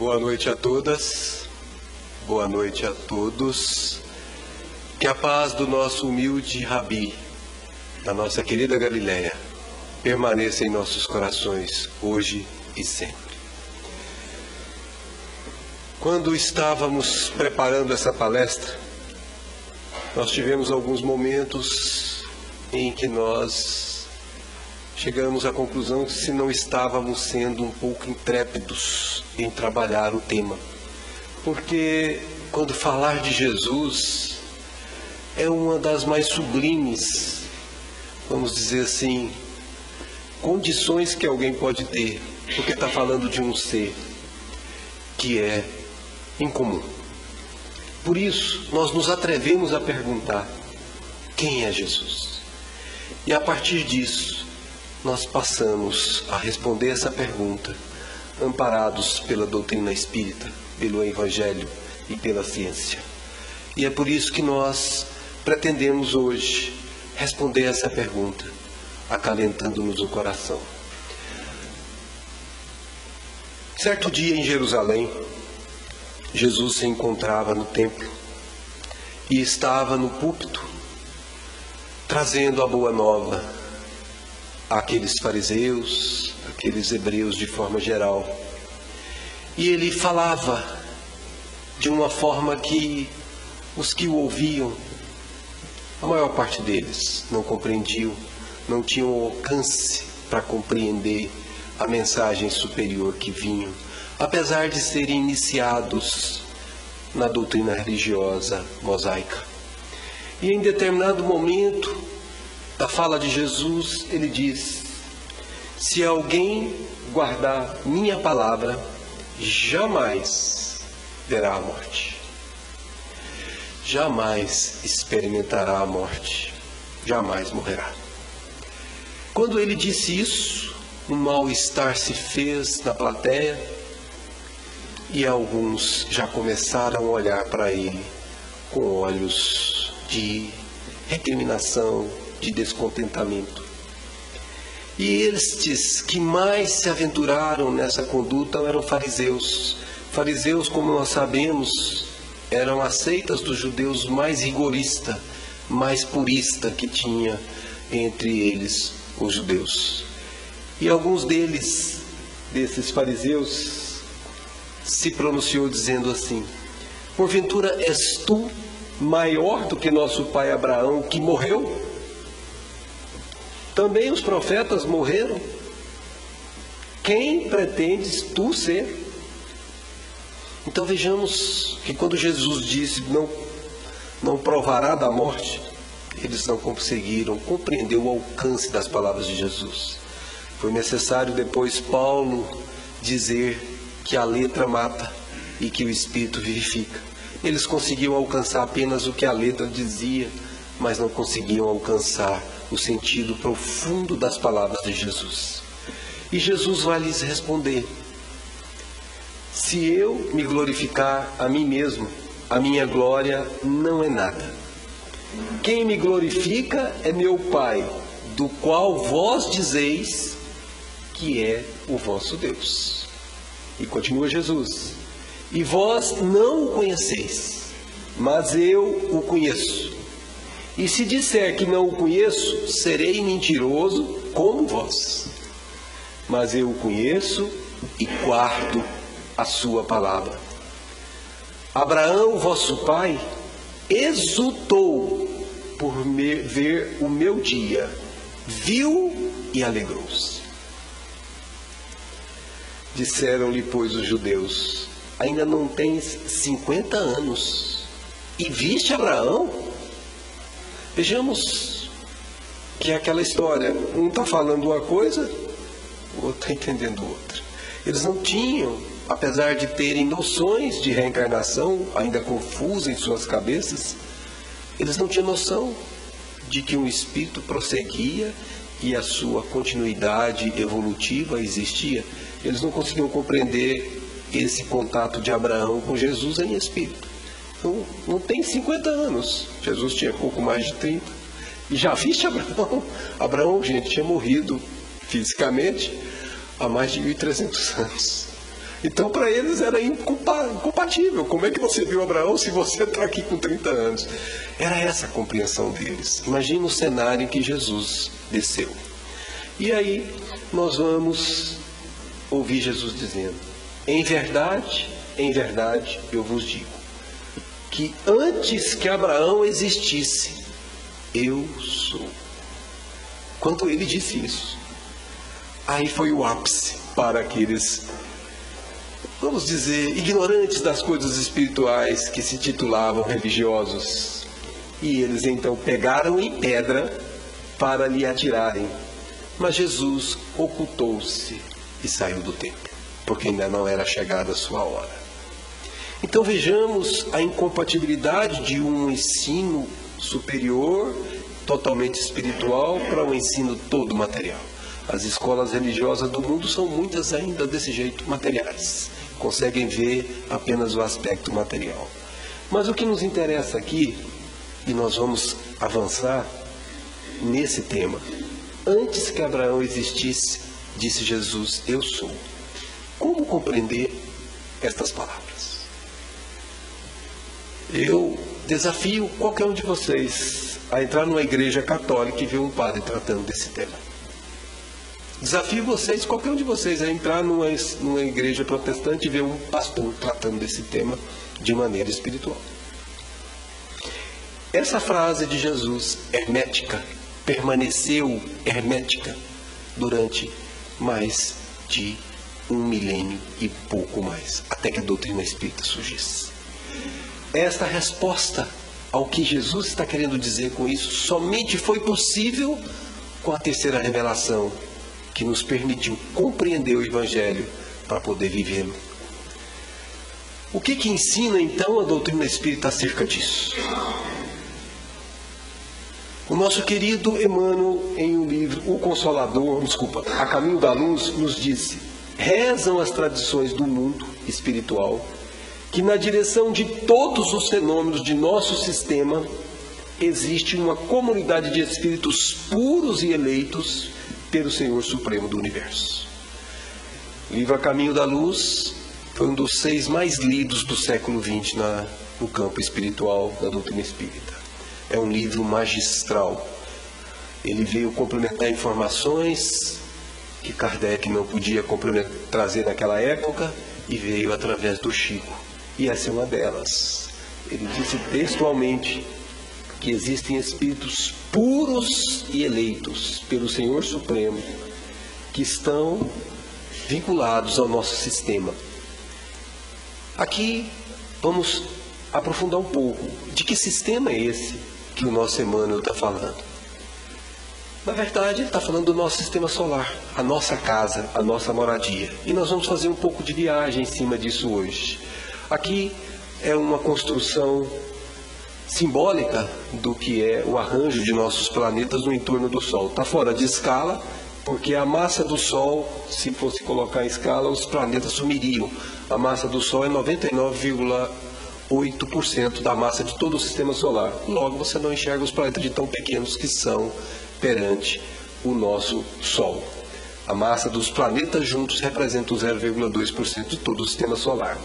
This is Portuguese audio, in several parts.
Boa noite a todas, boa noite a todos. Que a paz do nosso humilde Rabi, da nossa querida Galileia, permaneça em nossos corações hoje e sempre. Quando estávamos preparando essa palestra, nós tivemos alguns momentos em que nós chegamos à conclusão que se não estávamos sendo um pouco intrépidos em trabalhar o tema. Porque quando falar de Jesus é uma das mais sublimes, vamos dizer assim, condições que alguém pode ter, porque está falando de um ser que é incomum. Por isso, nós nos atrevemos a perguntar: quem é Jesus? E a partir disso, nós passamos a responder essa pergunta, amparados pela doutrina espírita, pelo Evangelho e pela ciência. E é por isso que nós pretendemos hoje responder essa pergunta, acalentando-nos o coração. Certo dia em Jerusalém, Jesus se encontrava no templo e estava no púlpito trazendo a boa nova àqueles fariseus, aqueles hebreus de forma geral. E ele falava de uma forma que os que o ouviam, a maior parte deles, não compreendiam, não tinham alcance para compreender a mensagem superior que vinham apesar de serem iniciados na doutrina religiosa mosaica. E em determinado momento da fala de Jesus, ele diz: Se alguém guardar minha palavra, jamais verá a morte. Jamais experimentará a morte, jamais morrerá. Quando ele disse isso, um mal-estar se fez na plateia e alguns já começaram a olhar para ele com olhos de recriminação, de descontentamento. E estes que mais se aventuraram nessa conduta eram fariseus. Fariseus, como nós sabemos, eram aceitas dos judeus mais rigorista, mais purista que tinha entre eles os judeus. E alguns deles, desses fariseus, se pronunciou dizendo assim: Porventura és tu maior do que nosso pai Abraão, que morreu? Também os profetas morreram. Quem pretendes tu ser? Então vejamos que quando Jesus disse não, não provará da morte, eles não conseguiram compreender o alcance das palavras de Jesus. Foi necessário depois Paulo dizer que a letra mata e que o espírito vivifica. Eles conseguiam alcançar apenas o que a letra dizia, mas não conseguiam alcançar o sentido profundo das palavras de Jesus. E Jesus vai lhes responder: Se eu me glorificar a mim mesmo, a minha glória não é nada. Quem me glorifica é meu Pai, do qual vós dizeis que é o vosso Deus. E continua Jesus: E vós não o conheceis, mas eu o conheço. E se disser que não o conheço, serei mentiroso como vós. Mas eu o conheço e guardo a sua palavra. Abraão, vosso pai, exultou por ver o meu dia, viu e alegrou-se. Disseram-lhe, pois, os judeus: Ainda não tens cinquenta anos e viste Abraão? Vejamos que é aquela história: um está falando uma coisa, o outro está entendendo outra. Eles não tinham, apesar de terem noções de reencarnação ainda confusas em suas cabeças, eles não tinham noção de que um espírito prosseguia e a sua continuidade evolutiva existia. Eles não conseguiam compreender esse contato de Abraão com Jesus em espírito. Então, não tem 50 anos. Jesus tinha pouco mais de 30. E já viste Abraão? Abraão, gente, tinha morrido fisicamente há mais de 1.300 anos. Então, para eles era incompatível. Como é que você viu Abraão se você está aqui com 30 anos? Era essa a compreensão deles. Imagina o cenário em que Jesus desceu. E aí, nós vamos ouvir Jesus dizendo: Em verdade, em verdade, eu vos digo, que antes que Abraão existisse, eu sou. Quando ele disse isso, aí foi o ápice para aqueles vamos dizer, ignorantes das coisas espirituais que se titulavam religiosos. E eles então pegaram em pedra para lhe atirarem. Mas Jesus ocultou-se e saiu do templo, porque ainda não era chegada a sua hora. Então vejamos a incompatibilidade de um ensino superior, totalmente espiritual, para um ensino todo material. As escolas religiosas do mundo são muitas ainda desse jeito, materiais conseguem ver apenas o aspecto material. Mas o que nos interessa aqui, e nós vamos avançar nesse tema, antes que Abraão existisse, disse Jesus: Eu sou. Como compreender estas palavras? Eu desafio qualquer um de vocês a entrar numa igreja católica e ver um padre tratando desse tema. Desafio vocês, qualquer um de vocês, a entrar numa, numa igreja protestante e ver um pastor tratando desse tema de maneira espiritual. Essa frase de Jesus, hermética, permaneceu hermética durante mais de um milênio e pouco mais, até que a doutrina espírita surgisse. Esta resposta ao que Jesus está querendo dizer com isso somente foi possível com a terceira revelação que nos permitiu compreender o Evangelho para poder vivê-lo. O que, que ensina então a doutrina espírita acerca disso? O nosso querido Emmanuel, em um livro, O Consolador, desculpa, A Caminho da Luz, nos disse: rezam as tradições do mundo espiritual que na direção de todos os fenômenos de nosso sistema existe uma comunidade de espíritos puros e eleitos pelo Senhor Supremo do Universo. O livro A Caminho da Luz foi um dos seis mais lidos do século XX na, no campo espiritual da doutrina espírita. É um livro magistral. Ele veio complementar informações que Kardec não podia trazer naquela época e veio através do Chico. E essa é uma delas. Ele disse textualmente que existem espíritos puros e eleitos pelo Senhor Supremo que estão vinculados ao nosso sistema. Aqui vamos aprofundar um pouco de que sistema é esse que o nosso Emmanuel está falando. Na verdade, ele está falando do nosso sistema solar, a nossa casa, a nossa moradia. E nós vamos fazer um pouco de viagem em cima disso hoje. Aqui é uma construção simbólica do que é o arranjo de nossos planetas no entorno do Sol. Está fora de escala, porque a massa do Sol, se fosse colocar em escala, os planetas sumiriam. A massa do Sol é 99,8% da massa de todo o sistema solar. Logo, você não enxerga os planetas de tão pequenos que são perante o nosso Sol. A massa dos planetas juntos representa o 0,2% de todo o sistema solar.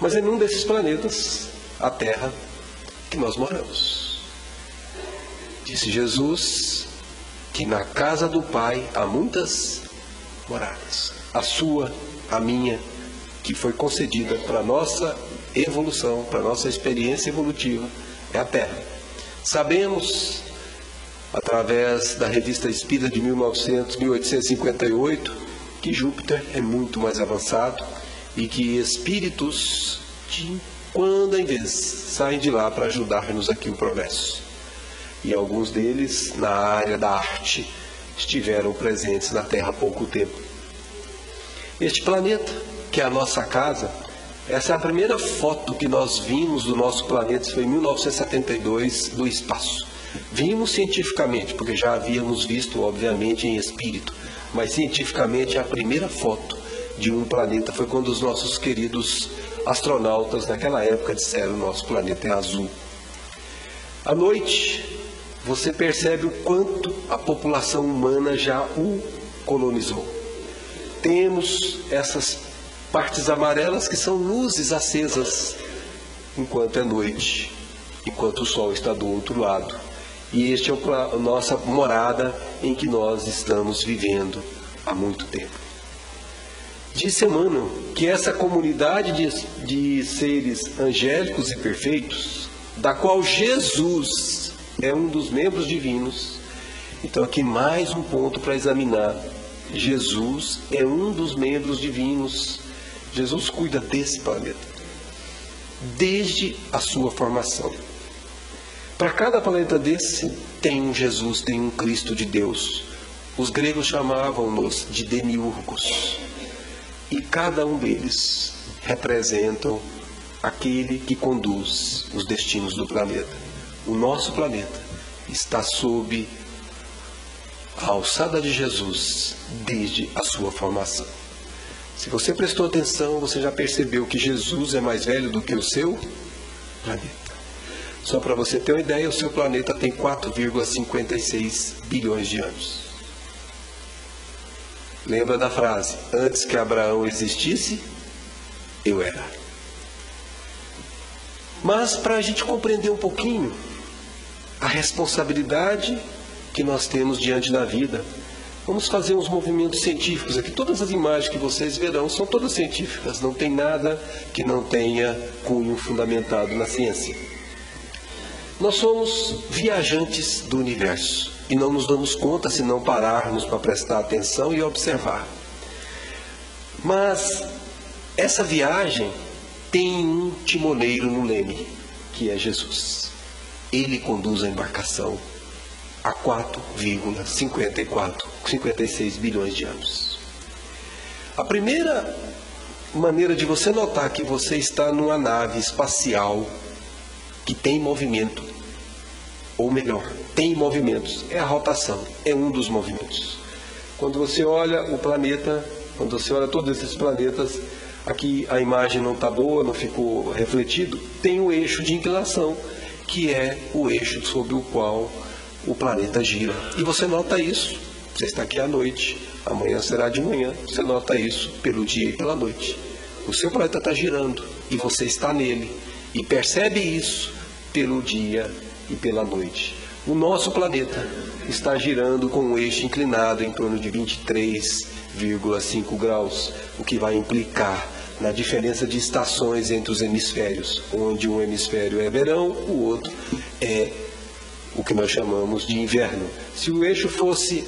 Mas em um desses planetas, a Terra que nós moramos. Disse Jesus que na casa do Pai há muitas moradas. A sua, a minha, que foi concedida para a nossa evolução, para a nossa experiência evolutiva, é a Terra. Sabemos, através da revista Espírita de 1900, 1858, que Júpiter é muito mais avançado e que espíritos de quando em vez saem de lá para ajudar-nos aqui o progresso. E alguns deles, na área da arte, estiveram presentes na Terra há pouco tempo. Este planeta, que é a nossa casa, essa é a primeira foto que nós vimos do nosso planeta, foi em 1972, do espaço. Vimos cientificamente, porque já havíamos visto, obviamente, em espírito, mas cientificamente a primeira foto de um planeta foi quando os nossos queridos astronautas naquela época disseram: nosso planeta é azul. À noite, você percebe o quanto a população humana já o colonizou. Temos essas partes amarelas que são luzes acesas enquanto é noite, enquanto o sol está do outro lado. E este é a nossa morada em que nós estamos vivendo há muito tempo. Disse Emmanuel que essa comunidade de, de seres angélicos e perfeitos, da qual Jesus é um dos membros divinos, então aqui mais um ponto para examinar. Jesus é um dos membros divinos. Jesus cuida desse planeta desde a sua formação. Para cada planeta desse tem um Jesus, tem um Cristo de Deus. Os gregos chamavam-nos de demiurgos. E cada um deles representam aquele que conduz os destinos do planeta. O nosso planeta está sob a alçada de Jesus desde a sua formação. Se você prestou atenção, você já percebeu que Jesus é mais velho do que o seu planeta. Só para você ter uma ideia, o seu planeta tem 4,56 bilhões de anos. Lembra da frase: Antes que Abraão existisse, eu era. Mas para a gente compreender um pouquinho a responsabilidade que nós temos diante da vida, vamos fazer uns movimentos científicos aqui. Todas as imagens que vocês verão são todas científicas, não tem nada que não tenha cunho fundamentado na ciência. Nós somos viajantes do universo e não nos damos conta se não pararmos para prestar atenção e observar. Mas essa viagem tem um timoneiro no leme, que é Jesus. Ele conduz a embarcação há 4,54, 56 bilhões de anos. A primeira maneira de você notar que você está numa nave espacial que tem movimento, ou melhor, tem movimentos, é a rotação, é um dos movimentos. Quando você olha o planeta, quando você olha todos esses planetas, aqui a imagem não está boa, não ficou refletido, tem o eixo de inclinação, que é o eixo sobre o qual o planeta gira. E você nota isso. Você está aqui à noite, amanhã será de manhã, você nota isso pelo dia e pela noite. O seu planeta está girando e você está nele e percebe isso pelo dia e pela noite. O nosso planeta está girando com um eixo inclinado em torno de 23,5 graus, o que vai implicar na diferença de estações entre os hemisférios, onde um hemisfério é verão, o outro é o que nós chamamos de inverno. Se o eixo fosse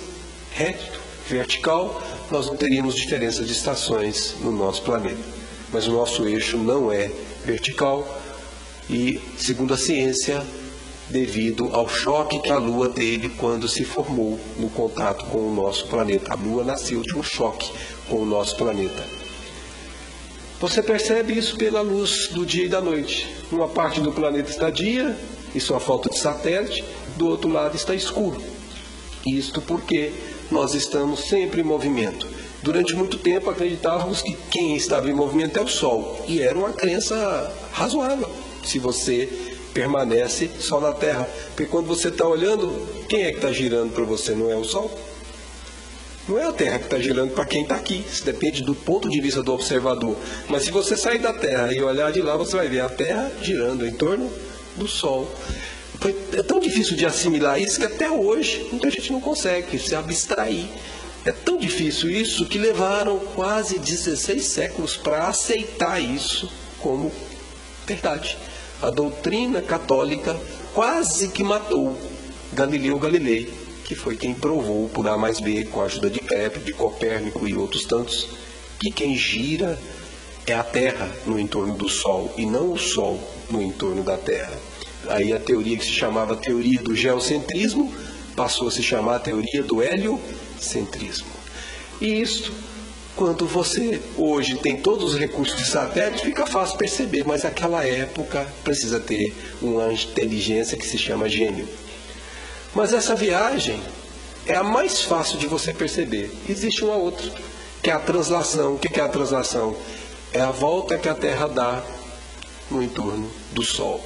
reto, vertical, nós não teríamos diferença de estações no nosso planeta. Mas o nosso eixo não é vertical, e, segundo a ciência, devido ao choque que a Lua teve quando se formou no contato com o nosso planeta. A Lua nasceu de um choque com o nosso planeta. Você percebe isso pela luz do dia e da noite. Uma parte do planeta está dia, isso é a falta de satélite, do outro lado está escuro. Isto porque nós estamos sempre em movimento. Durante muito tempo acreditávamos que quem estava em movimento é o Sol, e era uma crença razoável se você permanece só na Terra. Porque quando você está olhando, quem é que está girando para você? Não é o Sol? Não é a Terra que está girando para quem está aqui. Isso depende do ponto de vista do observador. Mas se você sair da Terra e olhar de lá, você vai ver a Terra girando em torno do Sol. É tão difícil de assimilar isso que até hoje muita gente não consegue se abstrair. É tão difícil isso que levaram quase 16 séculos para aceitar isso como verdade a doutrina católica quase que matou Galileu Galilei, que foi quem provou por A mais B, com a ajuda de Kepler, de Copérnico e outros tantos, que quem gira é a Terra no entorno do Sol e não o Sol no entorno da Terra. Aí a teoria que se chamava teoria do geocentrismo passou a se chamar a teoria do heliocentrismo. E isto quando você hoje tem todos os recursos de satélite, fica fácil perceber, mas naquela época precisa ter uma inteligência que se chama gênio. Mas essa viagem é a mais fácil de você perceber. Existe uma outra, que é a translação. O que é a translação? É a volta que a Terra dá no entorno do Sol.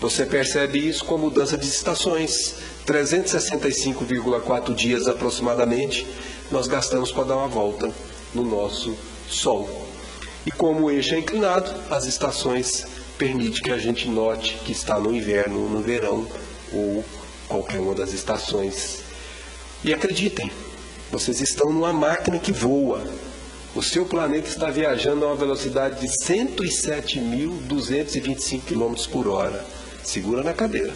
Você percebe isso com mudança de estações. 365,4 dias aproximadamente nós gastamos para dar uma volta no nosso Sol. E como o eixo é inclinado, as estações permite que a gente note que está no inverno, no verão ou qualquer uma das estações. E acreditem, vocês estão numa máquina que voa. O seu planeta está viajando a uma velocidade de 107.225 km por hora. Segura na cadeira.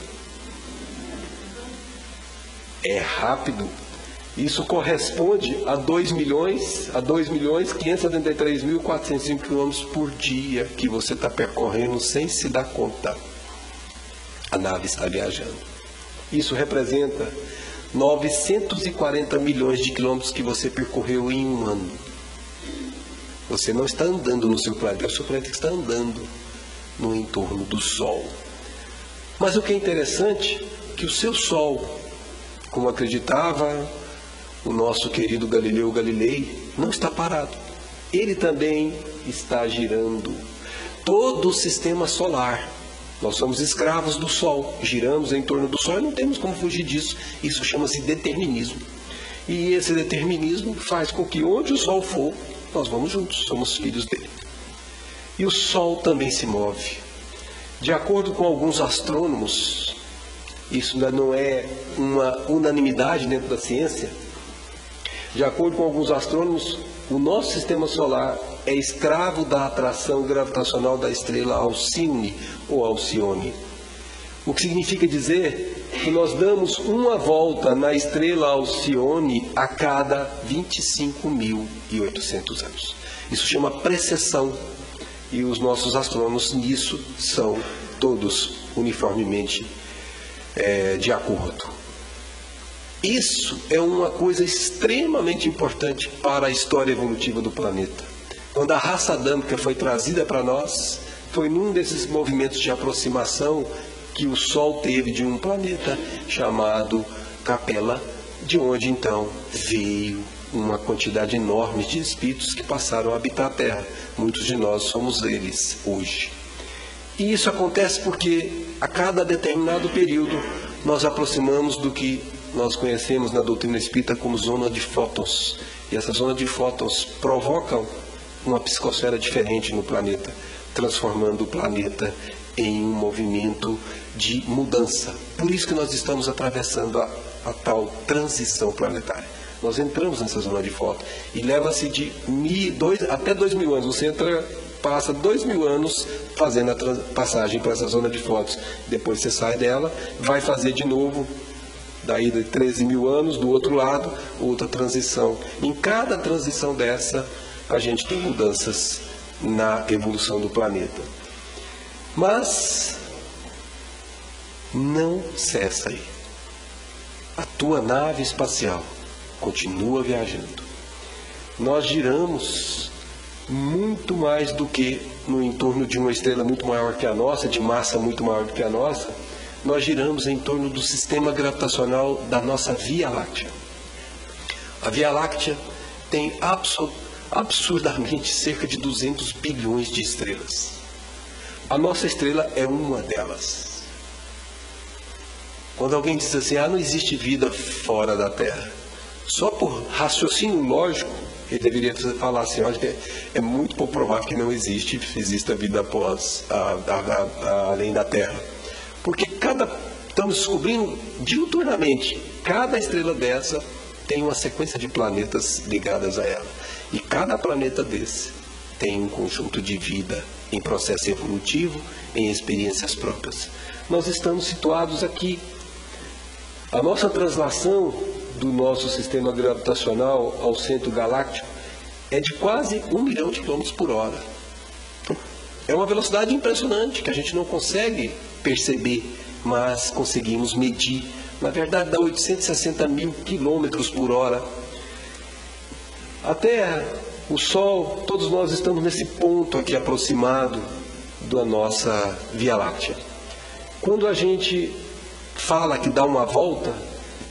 É rápido. Isso corresponde a 2 milhões, a 2 milhões 573.405 km por dia que você está percorrendo sem se dar conta. A nave está viajando. Isso representa 940 milhões de quilômetros que você percorreu em um ano. Você não está andando no seu planeta, o seu planeta está andando no entorno do Sol. Mas o que é interessante é que o seu Sol, como acreditava o nosso querido Galileu Galilei, não está parado. Ele também está girando. Todo o sistema solar nós somos escravos do Sol, giramos em torno do Sol e não temos como fugir disso. Isso chama-se determinismo. E esse determinismo faz com que onde o Sol for, nós vamos juntos, somos filhos dele. E o Sol também se move. De acordo com alguns astrônomos, isso ainda não é uma unanimidade dentro da ciência. De acordo com alguns astrônomos, o nosso sistema solar é escravo da atração gravitacional da estrela Alcine ou Alcione. O que significa dizer que nós damos uma volta na estrela Alcione a cada 25.800 anos. Isso chama precessão. E os nossos astrônomos nisso são todos uniformemente é, de acordo. Isso é uma coisa extremamente importante para a história evolutiva do planeta. Quando a raça adâmica foi trazida para nós, foi num desses movimentos de aproximação que o Sol teve de um planeta chamado Capela, de onde então veio uma quantidade enorme de espíritos que passaram a habitar a Terra. Muitos de nós somos eles hoje. E isso acontece porque a cada determinado período nós aproximamos do que nós conhecemos na doutrina espírita como zona de fótons. E essa zona de fótons provocam uma psicosfera diferente no planeta, transformando o planeta em um movimento de mudança. Por isso que nós estamos atravessando a, a tal transição planetária. Nós entramos nessa zona de foto e leva-se de mil, dois, até dois mil anos. Você entra, passa dois mil anos fazendo a passagem para essa zona de fotos. Depois você sai dela, vai fazer de novo daí de 13 mil anos, do outro lado, outra transição. Em cada transição dessa, a gente tem mudanças na evolução do planeta. Mas não cessa aí. A tua nave espacial continua viajando. Nós giramos muito mais do que no entorno de uma estrela muito maior que a nossa, de massa muito maior que a nossa. Nós giramos em torno do sistema gravitacional da nossa Via Láctea. A Via Láctea tem absurdamente cerca de 200 bilhões de estrelas. A nossa estrela é uma delas. Quando alguém diz assim, ah, não existe vida fora da Terra, só por raciocínio lógico, ele deveria falar assim, olha, é, é muito pouco que não existe, exista vida após, a, a, a, além da Terra. Porque cada, estamos descobrindo diuturnamente, cada estrela dessa tem uma sequência de planetas ligadas a ela. E cada planeta desse tem um conjunto de vida em processo evolutivo, em experiências próprias. Nós estamos situados aqui. A nossa translação do nosso sistema gravitacional ao centro galáctico é de quase um milhão de quilômetros por hora. É uma velocidade impressionante que a gente não consegue perceber, mas conseguimos medir. Na verdade, dá 860 mil quilômetros por hora a Terra, o Sol, todos nós estamos nesse ponto aqui aproximado da nossa Via Láctea. Quando a gente fala que dá uma volta,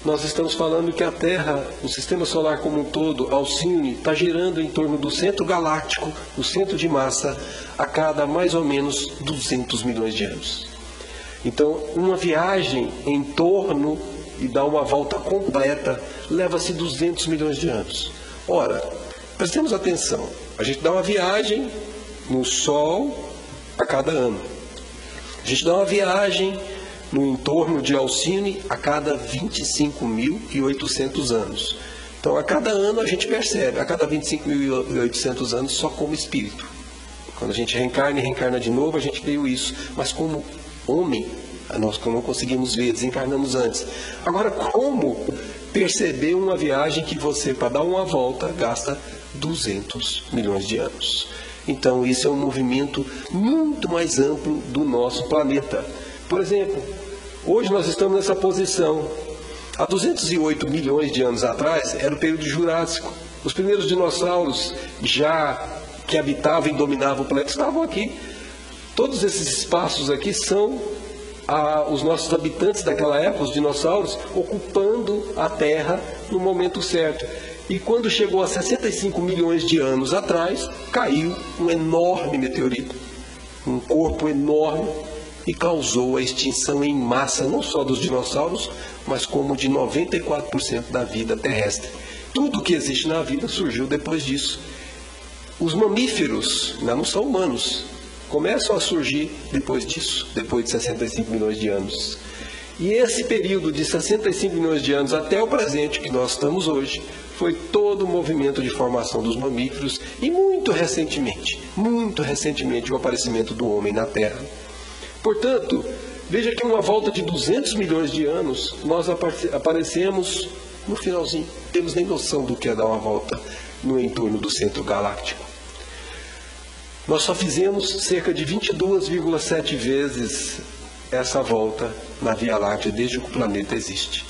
nós estamos falando que a Terra, o sistema solar como um todo, Alcine, está girando em torno do centro galáctico, o centro de massa, a cada mais ou menos 200 milhões de anos. Então, uma viagem em torno e dar uma volta completa leva-se 200 milhões de anos. Ora, prestemos atenção. A gente dá uma viagem no Sol a cada ano. A gente dá uma viagem no entorno de Alcine a cada 25.800 anos. Então, a cada ano a gente percebe, a cada 25.800 anos, só como espírito. Quando a gente reencarna e reencarna de novo, a gente viu isso. Mas como homem, nós não conseguimos ver, desencarnamos antes. Agora, como perceber uma viagem que você, para dar uma volta, gasta 200 milhões de anos? Então, isso é um movimento muito mais amplo do nosso planeta. Por exemplo, hoje nós estamos nessa posição. Há 208 milhões de anos atrás era o período Jurássico. Os primeiros dinossauros já que habitavam e dominavam o planeta estavam aqui. Todos esses espaços aqui são ah, os nossos habitantes daquela época, os dinossauros, ocupando a Terra no momento certo. E quando chegou a 65 milhões de anos atrás, caiu um enorme meteorito, um corpo enorme, e causou a extinção em massa não só dos dinossauros, mas como de 94% da vida terrestre. Tudo que existe na vida surgiu depois disso. Os mamíferos não são humanos, começam a surgir depois disso, depois de 65 milhões de anos. E esse período de 65 milhões de anos até o presente que nós estamos hoje, foi todo o movimento de formação dos mamíferos e muito recentemente, muito recentemente o aparecimento do homem na Terra. Portanto, veja que uma volta de 200 milhões de anos, nós aparecemos no finalzinho. Temos nem noção do que é dar uma volta no entorno do centro galáctico. Nós só fizemos cerca de 22,7 vezes essa volta na Via Láctea desde que o planeta existe.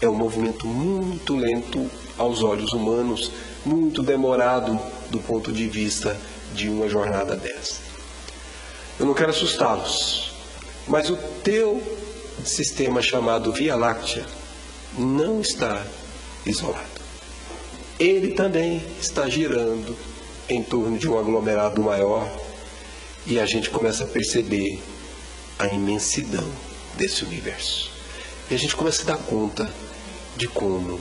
É um movimento muito lento aos olhos humanos, muito demorado do ponto de vista de uma jornada dessa. Eu não quero assustá-los, mas o teu sistema chamado Via Láctea não está isolado. Ele também está girando em torno de um aglomerado maior e a gente começa a perceber a imensidão desse universo. E a gente começa a dar conta de como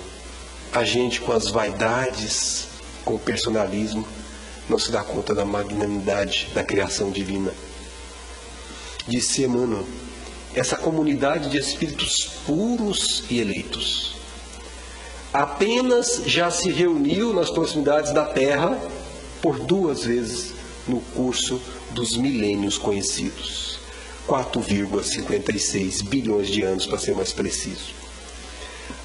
a gente, com as vaidades, com o personalismo, não se dá conta da magnanimidade da criação divina. Disse Emmanuel, essa comunidade de espíritos puros e eleitos apenas já se reuniu nas proximidades da Terra por duas vezes no curso dos milênios conhecidos. 4,56 bilhões de anos, para ser mais preciso.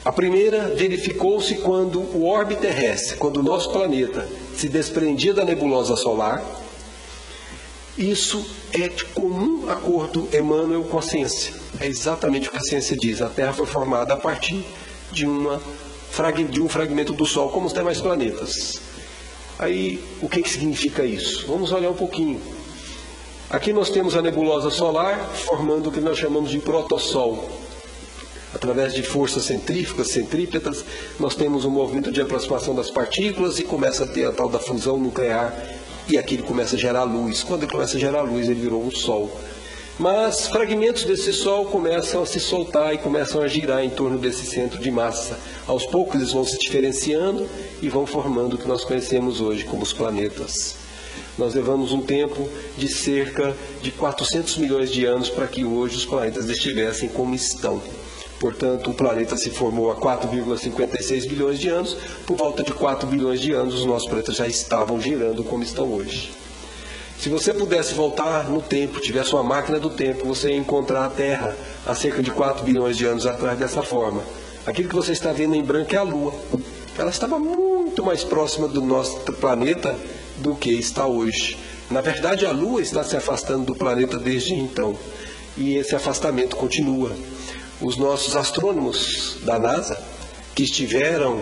A primeira verificou-se quando o orbe terrestre, quando o nosso planeta se desprendia da nebulosa solar. Isso é de comum acordo, Emmanuel, com a ciência. É exatamente o que a ciência diz. A Terra foi formada a partir de, uma, de um fragmento do Sol, como os demais planetas. Aí, o que, que significa isso? Vamos olhar um pouquinho. Aqui nós temos a nebulosa solar formando o que nós chamamos de protossol. Através de forças centrífugas, centrípetas, nós temos um movimento de aproximação das partículas e começa a ter a tal da fusão nuclear e aqui ele começa a gerar luz. Quando ele começa a gerar luz, ele virou um Sol. Mas fragmentos desse Sol começam a se soltar e começam a girar em torno desse centro de massa. Aos poucos eles vão se diferenciando e vão formando o que nós conhecemos hoje como os planetas. Nós levamos um tempo de cerca de 400 milhões de anos para que hoje os planetas estivessem como estão. Portanto, o planeta se formou há 4,56 bilhões de anos. Por volta de 4 bilhões de anos, os nossos planetas já estavam girando como estão hoje. Se você pudesse voltar no tempo, tivesse uma máquina do tempo, você ia encontrar a Terra há cerca de 4 bilhões de anos atrás dessa forma. Aquilo que você está vendo em branco é a Lua. Ela estava muito mais próxima do nosso planeta do que está hoje. Na verdade, a Lua está se afastando do planeta desde então. E esse afastamento continua. Os nossos astrônomos da NASA, que estiveram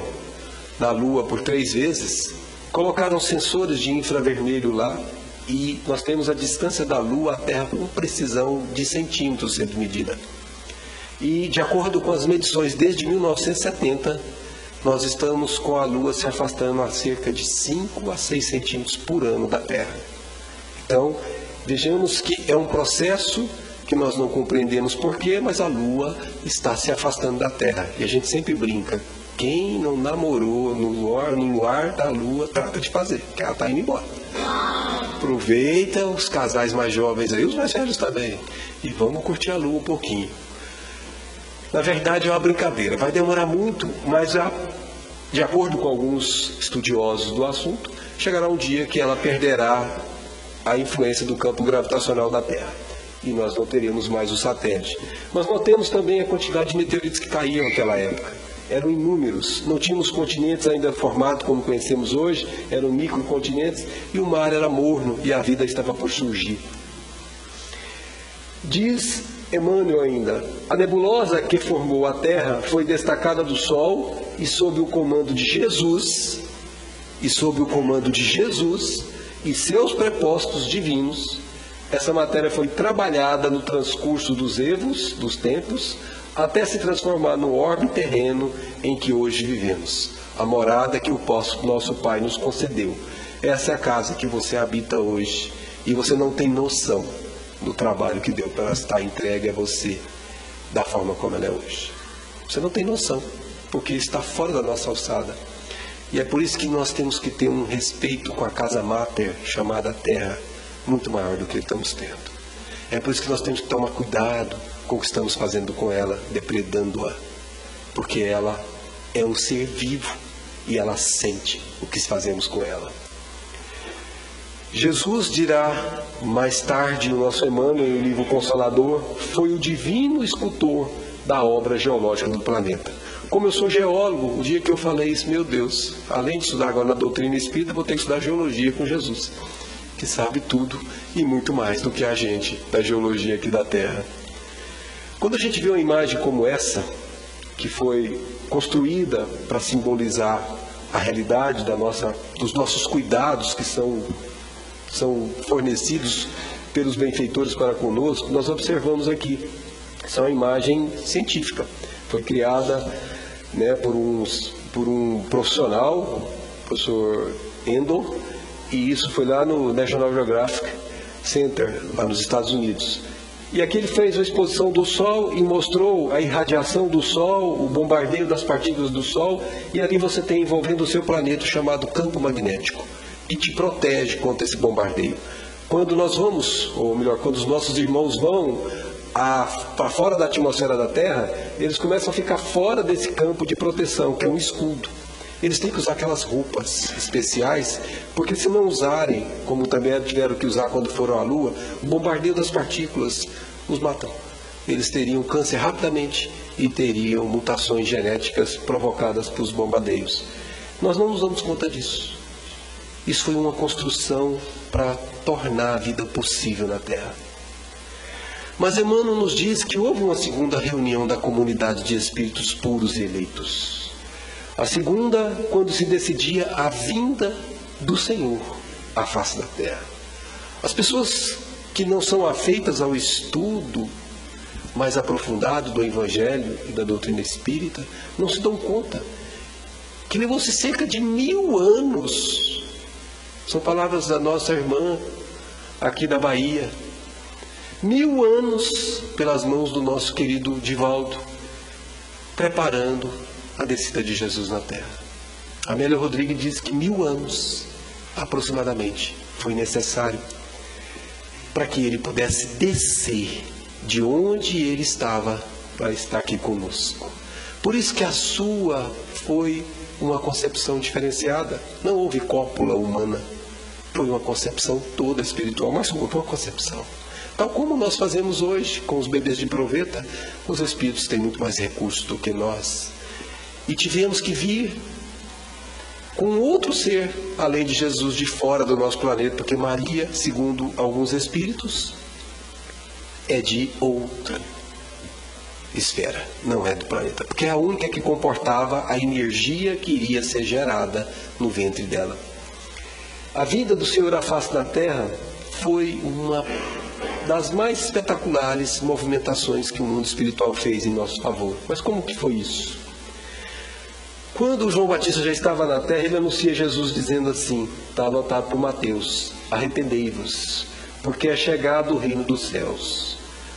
na Lua por três vezes, colocaram sensores de infravermelho lá e nós temos a distância da Lua à Terra com precisão de centímetros sendo medida. E de acordo com as medições desde 1970, nós estamos com a Lua se afastando a cerca de 5 a 6 centímetros por ano da Terra. Então, vejamos que é um processo que nós não compreendemos porquê, mas a Lua está se afastando da Terra. E a gente sempre brinca. Quem não namorou no luar, no luar da Lua trata de fazer, que ela está indo embora. aproveita os casais mais jovens aí, os mais velhos também, e vamos curtir a lua um pouquinho. Na verdade é uma brincadeira, vai demorar muito, mas a, de acordo com alguns estudiosos do assunto, chegará um dia que ela perderá a influência do campo gravitacional da Terra. E nós não teremos mais o satélite. Mas notemos também a quantidade de meteoritos que caíam naquela época. Eram inúmeros. Não tínhamos continentes ainda formados como conhecemos hoje, eram microcontinentes, e o mar era morno e a vida estava por surgir. Diz Emmanuel ainda, a nebulosa que formou a Terra foi destacada do Sol e sob o comando de Jesus, e sob o comando de Jesus, e seus prepostos divinos, essa matéria foi trabalhada no transcurso dos evos, dos tempos, até se transformar no orbe terreno em que hoje vivemos, a morada que o nosso Pai nos concedeu. Essa é a casa que você habita hoje e você não tem noção do trabalho que deu para estar entregue a você da forma como ela é hoje. Você não tem noção, porque está fora da nossa alçada. E é por isso que nós temos que ter um respeito com a casa máter chamada Terra, muito maior do que estamos tendo. É por isso que nós temos que tomar cuidado com o que estamos fazendo com ela, depredando-a. Porque ela é um ser vivo e ela sente o que fazemos com ela. Jesus dirá mais tarde no nosso Emmanuel, no livro Consolador, foi o divino escultor da obra geológica do planeta. Como eu sou geólogo, o dia que eu falei isso, meu Deus, além de estudar agora na doutrina espírita, vou ter que estudar geologia com Jesus, que sabe tudo e muito mais do que a gente da geologia aqui da Terra. Quando a gente vê uma imagem como essa, que foi construída para simbolizar a realidade da nossa, dos nossos cuidados que são, são fornecidos pelos benfeitores para conosco, nós observamos aqui. Essa é uma imagem científica. Foi criada né, por, uns, por um profissional, o professor Endel, e isso foi lá no National Geographic Center, lá nos Estados Unidos. E aqui ele fez uma exposição do Sol e mostrou a irradiação do Sol, o bombardeio das partículas do Sol, e ali você tem envolvendo o seu planeta chamado campo magnético, e te protege contra esse bombardeio. Quando nós vamos, ou melhor, quando os nossos irmãos vão para fora da atmosfera da Terra, eles começam a ficar fora desse campo de proteção, que é um escudo. Eles têm que usar aquelas roupas especiais, porque se não usarem, como também tiveram que usar quando foram à Lua, o bombardeio das partículas os matam. Eles teriam câncer rapidamente e teriam mutações genéticas provocadas pelos bombardeios. Nós não nos damos conta disso. Isso foi uma construção para tornar a vida possível na Terra. Mas Emmanuel nos diz que houve uma segunda reunião da comunidade de espíritos puros e eleitos. A segunda, quando se decidia a vinda do Senhor à face da terra. As pessoas que não são afeitas ao estudo mais aprofundado do Evangelho e da doutrina espírita não se dão conta que levou-se cerca de mil anos. São palavras da nossa irmã aqui da Bahia, mil anos pelas mãos do nosso querido Divaldo, preparando a descida de Jesus na terra. Amélia Rodrigues diz que mil anos, aproximadamente, foi necessário para que ele pudesse descer de onde ele estava para estar aqui conosco. Por isso que a sua foi uma concepção diferenciada. Não houve cópula humana. Foi uma concepção toda espiritual, mas foi uma concepção. Tal como nós fazemos hoje com os bebês de proveta, os espíritos têm muito mais recursos do que nós. E tivemos que vir com outro ser, além de Jesus, de fora do nosso planeta, porque Maria, segundo alguns espíritos, é de outra esfera, não é do planeta, porque é a única que comportava a energia que iria ser gerada no ventre dela. A vida do Senhor à face da terra foi uma das mais espetaculares movimentações que o mundo espiritual fez em nosso favor. Mas como que foi isso? Quando João Batista já estava na terra, ele anuncia Jesus dizendo assim, está anotado por Mateus, arrependei-vos, porque é chegado o reino dos céus.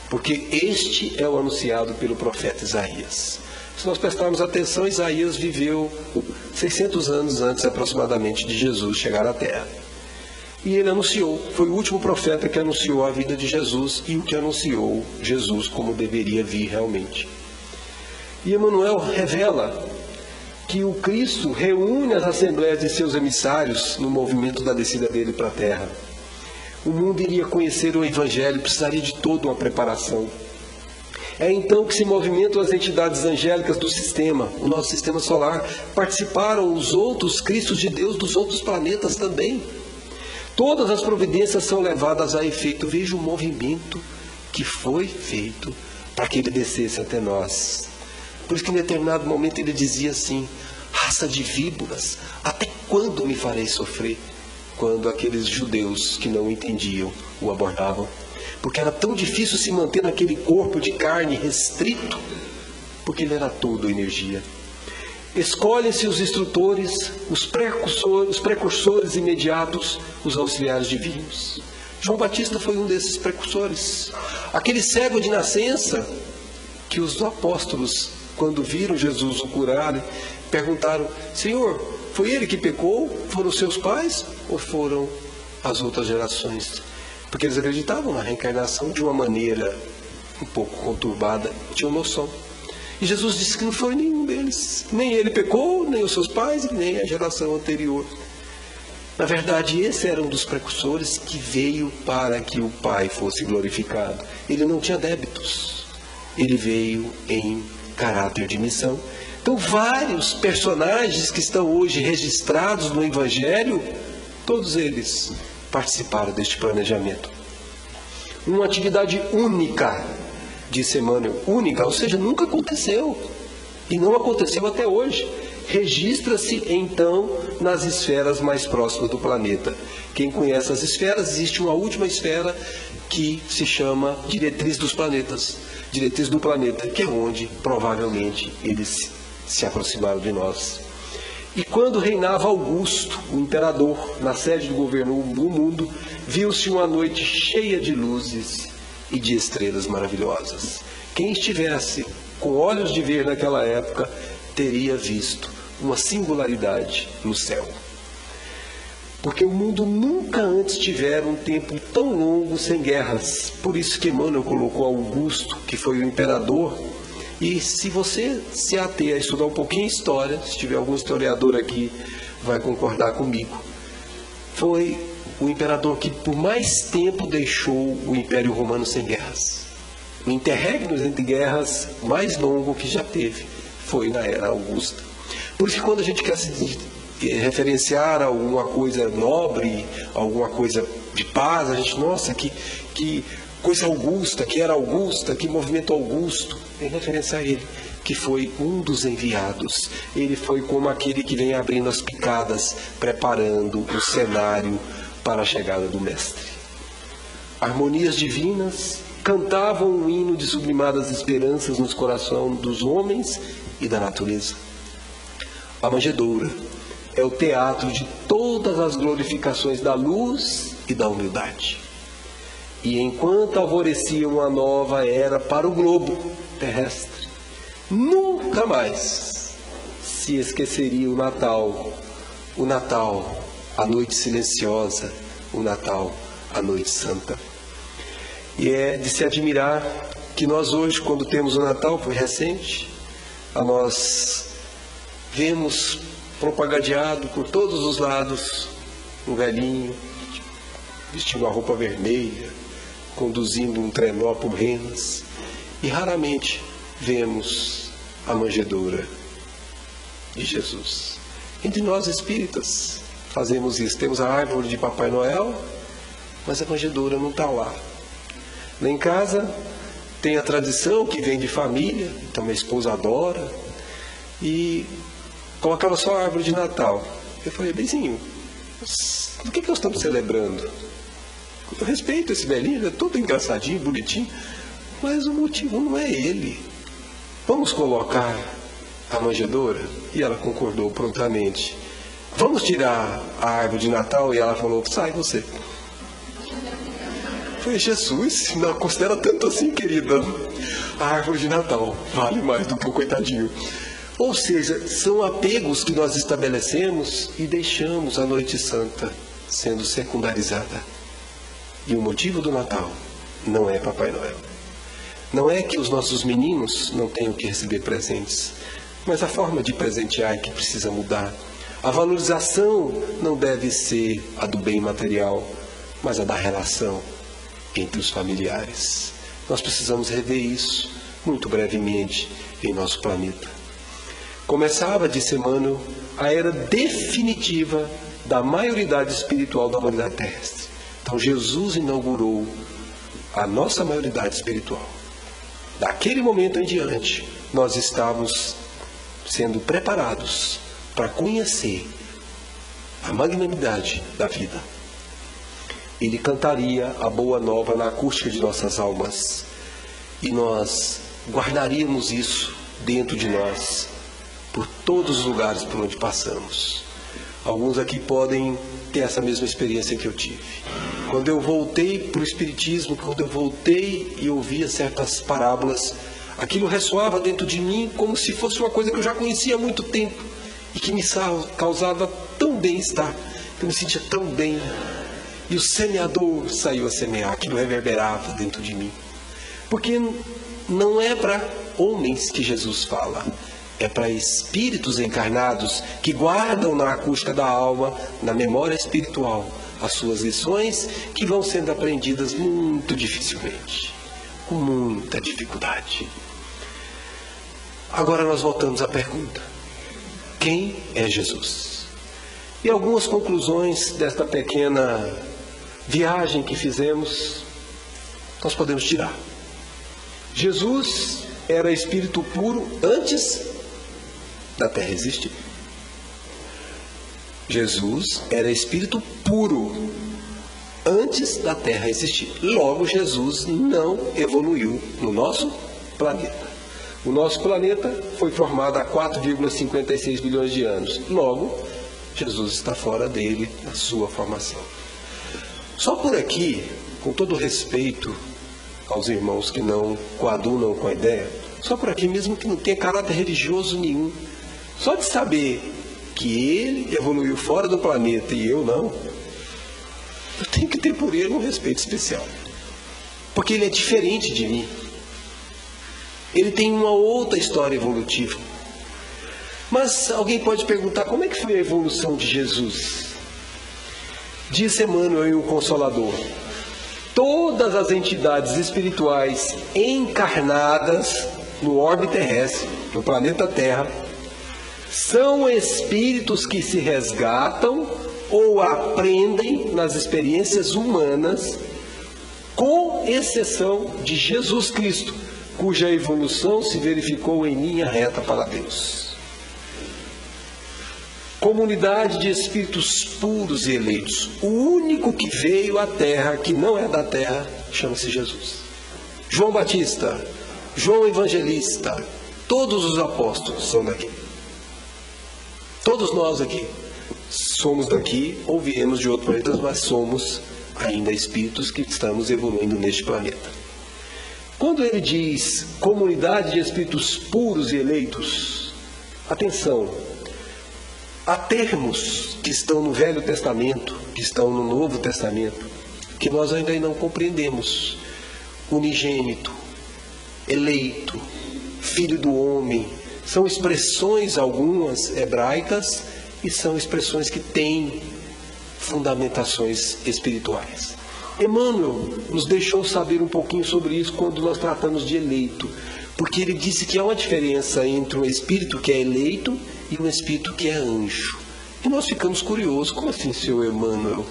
Porque este é o anunciado pelo profeta Isaías. Se nós prestarmos atenção, Isaías viveu 600 anos antes aproximadamente de Jesus chegar à terra. E ele anunciou, foi o último profeta que anunciou a vida de Jesus e o que anunciou Jesus como deveria vir realmente. E Emmanuel revela que o Cristo reúne as assembleias de seus emissários no movimento da descida dele para a terra. O mundo iria conhecer o Evangelho, precisaria de toda uma preparação. É então que se movimentam as entidades angélicas do sistema, o nosso sistema solar. Participaram os outros Cristos de Deus dos outros planetas também. Todas as providências são levadas a efeito. Veja o movimento que foi feito para que ele descesse até nós. Por isso que em determinado momento ele dizia assim: raça de víboras, até quando me farei sofrer? Quando aqueles judeus que não entendiam o abordavam porque era tão difícil se manter naquele corpo de carne restrito, porque ele era todo energia. Escolhem-se os instrutores, os precursores, os precursores imediatos, os auxiliares divinos. João Batista foi um desses precursores. Aquele cego de nascença que os apóstolos, quando viram Jesus o curar, perguntaram: Senhor, foi ele que pecou? Foram seus pais ou foram as outras gerações? Porque eles acreditavam na reencarnação de uma maneira um pouco conturbada, tinham noção. E Jesus disse que não foi nenhum deles. Nem ele pecou, nem os seus pais, nem a geração anterior. Na verdade, esse era um dos precursores que veio para que o Pai fosse glorificado. Ele não tinha débitos. Ele veio em caráter de missão. Então, vários personagens que estão hoje registrados no Evangelho, todos eles participaram deste planejamento. Uma atividade única, disse Emmanuel, única, ou seja, nunca aconteceu. E não aconteceu até hoje. Registra-se então nas esferas mais próximas do planeta. Quem conhece as esferas, existe uma última esfera que se chama diretriz dos planetas. Diretriz do planeta, que é onde provavelmente eles se aproximaram de nós. E quando reinava Augusto, o imperador, na sede do governo do mundo, viu-se uma noite cheia de luzes e de estrelas maravilhosas. Quem estivesse com olhos de ver naquela época teria visto uma singularidade no céu. Porque o mundo nunca antes tivera um tempo tão longo sem guerras. Por isso que Emmanuel colocou Augusto, que foi o imperador, e se você se ater a estudar um pouquinho história, se tiver algum historiador aqui, vai concordar comigo. Foi o imperador que por mais tempo deixou o Império Romano sem guerras. O interregno entre guerras mais longo que já teve foi na era Augusta. Por isso que quando a gente quer se referenciar alguma coisa nobre, alguma coisa de paz, a gente, nossa, que, que coisa augusta, que era augusta, que movimento augusto, em referência a ele, que foi um dos enviados. Ele foi como aquele que vem abrindo as picadas, preparando o cenário para a chegada do Mestre. Harmonias divinas cantavam um hino de sublimadas esperanças nos corações dos homens e da natureza. A manjedoura é o teatro de todas as glorificações da luz e da humildade. E enquanto alvorecia uma nova era para o globo terrestre, nunca mais se esqueceria o Natal, o Natal, a noite silenciosa, o Natal, a noite santa. E é de se admirar que nós hoje, quando temos o Natal, foi recente, nós vemos propagadeado por todos os lados um velhinho vestindo a roupa vermelha, conduzindo um trenó por renas, e raramente vemos a manjedoura de Jesus. Entre nós espíritas fazemos isso. Temos a árvore de Papai Noel, mas a manjedoura não está lá. Lá em casa tem a tradição que vem de família, então minha esposa adora, e colocava só a árvore de Natal. Eu falei, Bezinho, do que, que nós estamos celebrando? Eu respeito esse velhinho, é todo engraçadinho, bonitinho, mas o motivo não é ele. Vamos colocar a manjedoura? E ela concordou prontamente. Vamos tirar a árvore de Natal? E ela falou: sai você. Foi Jesus, não considera tanto assim, querida. A árvore de Natal vale mais do que o coitadinho. Ou seja, são apegos que nós estabelecemos e deixamos a noite santa sendo secundarizada. E o motivo do Natal não é Papai Noel. Não é que os nossos meninos não tenham que receber presentes, mas a forma de presentear é que precisa mudar. A valorização não deve ser a do bem material, mas a da relação entre os familiares. Nós precisamos rever isso muito brevemente em nosso planeta. Começava, disse Emmanuel, a era definitiva da maioridade espiritual da humanidade terrestre. Então Jesus inaugurou a nossa maioridade espiritual. Daquele momento em diante, nós estávamos sendo preparados para conhecer a magnanimidade da vida. Ele cantaria a boa nova na acústica de nossas almas e nós guardaríamos isso dentro de nós por todos os lugares por onde passamos. Alguns aqui podem ter essa mesma experiência que eu tive. Quando eu voltei para o Espiritismo, quando eu voltei e ouvia certas parábolas, aquilo ressoava dentro de mim como se fosse uma coisa que eu já conhecia há muito tempo e que me causava tão bem-estar, que eu me sentia tão bem. E o semeador saiu a semear, aquilo reverberava dentro de mim. Porque não é para homens que Jesus fala, é para espíritos encarnados que guardam na acústica da alma, na memória espiritual, as suas lições que vão sendo aprendidas muito dificilmente, com muita dificuldade. Agora nós voltamos à pergunta: quem é Jesus? E algumas conclusões desta pequena viagem que fizemos, nós podemos tirar. Jesus era espírito puro antes da terra existir. Jesus era espírito puro antes da terra existir. Logo, Jesus não evoluiu no nosso planeta. O nosso planeta foi formado há 4,56 bilhões de anos. Logo, Jesus está fora dele, na sua formação. Só por aqui, com todo respeito aos irmãos que não coadunam com a ideia, só por aqui, mesmo que não tenha caráter religioso nenhum, só de saber que ele evoluiu fora do planeta e eu não, eu tenho que ter por ele um respeito especial. Porque ele é diferente de mim. Ele tem uma outra história evolutiva. Mas alguém pode perguntar como é que foi a evolução de Jesus? Diz Emmanuel em O Consolador: todas as entidades espirituais encarnadas no orbe terrestre, no planeta Terra, são espíritos que se resgatam ou aprendem nas experiências humanas, com exceção de Jesus Cristo cuja evolução se verificou em linha reta para Deus. Comunidade de espíritos puros e eleitos. O único que veio à terra, que não é da terra, chama-se Jesus. João Batista, João Evangelista, todos os apóstolos são daqui. Todos nós aqui somos daqui ou viemos de outro planeta, mas somos ainda espíritos que estamos evoluindo neste planeta. Quando ele diz comunidade de espíritos puros e eleitos, atenção, há termos que estão no Velho Testamento, que estão no Novo Testamento, que nós ainda não compreendemos. Unigênito, eleito, filho do homem, são expressões algumas hebraicas e são expressões que têm fundamentações espirituais. Emmanuel nos deixou saber um pouquinho sobre isso quando nós tratamos de eleito, porque ele disse que há uma diferença entre um espírito que é eleito e um espírito que é anjo. E nós ficamos curiosos, como assim, senhor Emmanuel?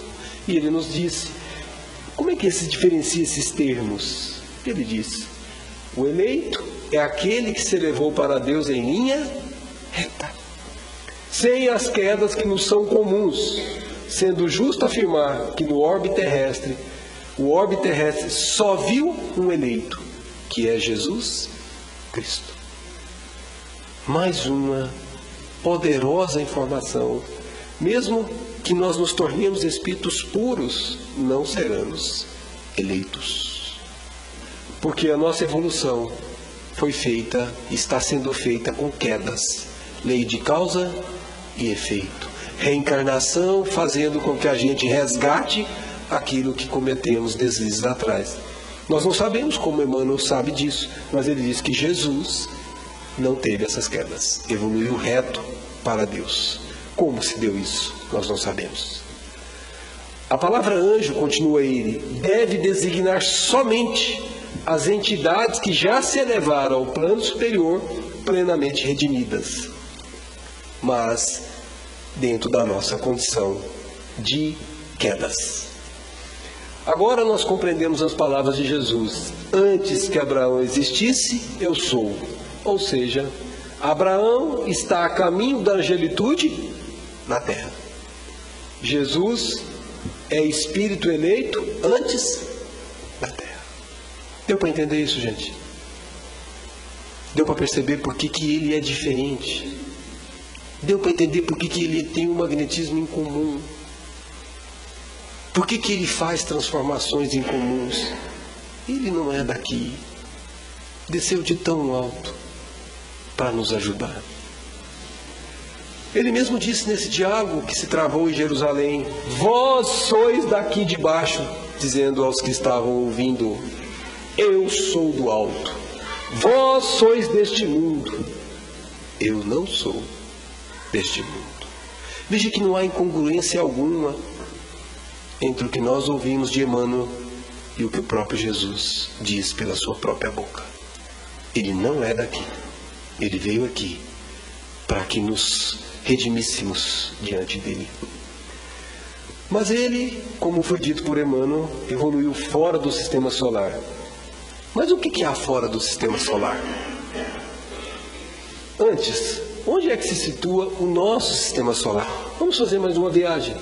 E ele nos disse, como é que se diferencia esses termos? Ele disse, o eleito é aquele que se elevou para Deus em linha reta, sem as quedas que nos são comuns, sendo justo afirmar que no orbe terrestre o orbe terrestre só viu um eleito, que é Jesus Cristo. Mais uma poderosa informação. Mesmo que nós nos tornemos espíritos puros, não seremos eleitos. Porque a nossa evolução foi feita, está sendo feita com quedas, lei de causa e efeito. reencarnação, fazendo com que a gente resgate aquilo que cometemos deslizes atrás. Nós não sabemos como Emmanuel sabe disso, mas ele diz que Jesus não teve essas quedas, evoluiu reto para Deus. Como se deu isso? Nós não sabemos. A palavra anjo, continua ele, deve designar somente as entidades que já se elevaram ao plano superior plenamente redimidas, mas dentro da nossa condição de quedas. Agora nós compreendemos as palavras de Jesus: Antes que Abraão existisse, eu sou. Ou seja, Abraão está a caminho da angelitude na terra. Jesus é espírito eleito antes. Deu para entender isso, gente? Deu para perceber por que, que ele é diferente? Deu para entender por que, que ele tem um magnetismo incomum? Por que, que ele faz transformações incomuns? Ele não é daqui. Desceu de tão alto para nos ajudar. Ele mesmo disse nesse diálogo que se travou em Jerusalém: Vós sois daqui de baixo, dizendo aos que estavam ouvindo: Eu sou do alto. Vós sois deste mundo. Eu não sou deste mundo. Veja que não há incongruência alguma entre o que nós ouvimos de Emmanuel e o que o próprio Jesus diz pela sua própria boca. Ele não é daqui. Ele veio aqui para que nos redimíssimos diante dele. Mas ele, como foi dito por Emmanuel, evoluiu fora do sistema solar. Mas o que há fora do sistema solar? Antes, onde é que se situa o nosso sistema solar? Vamos fazer mais uma viagem.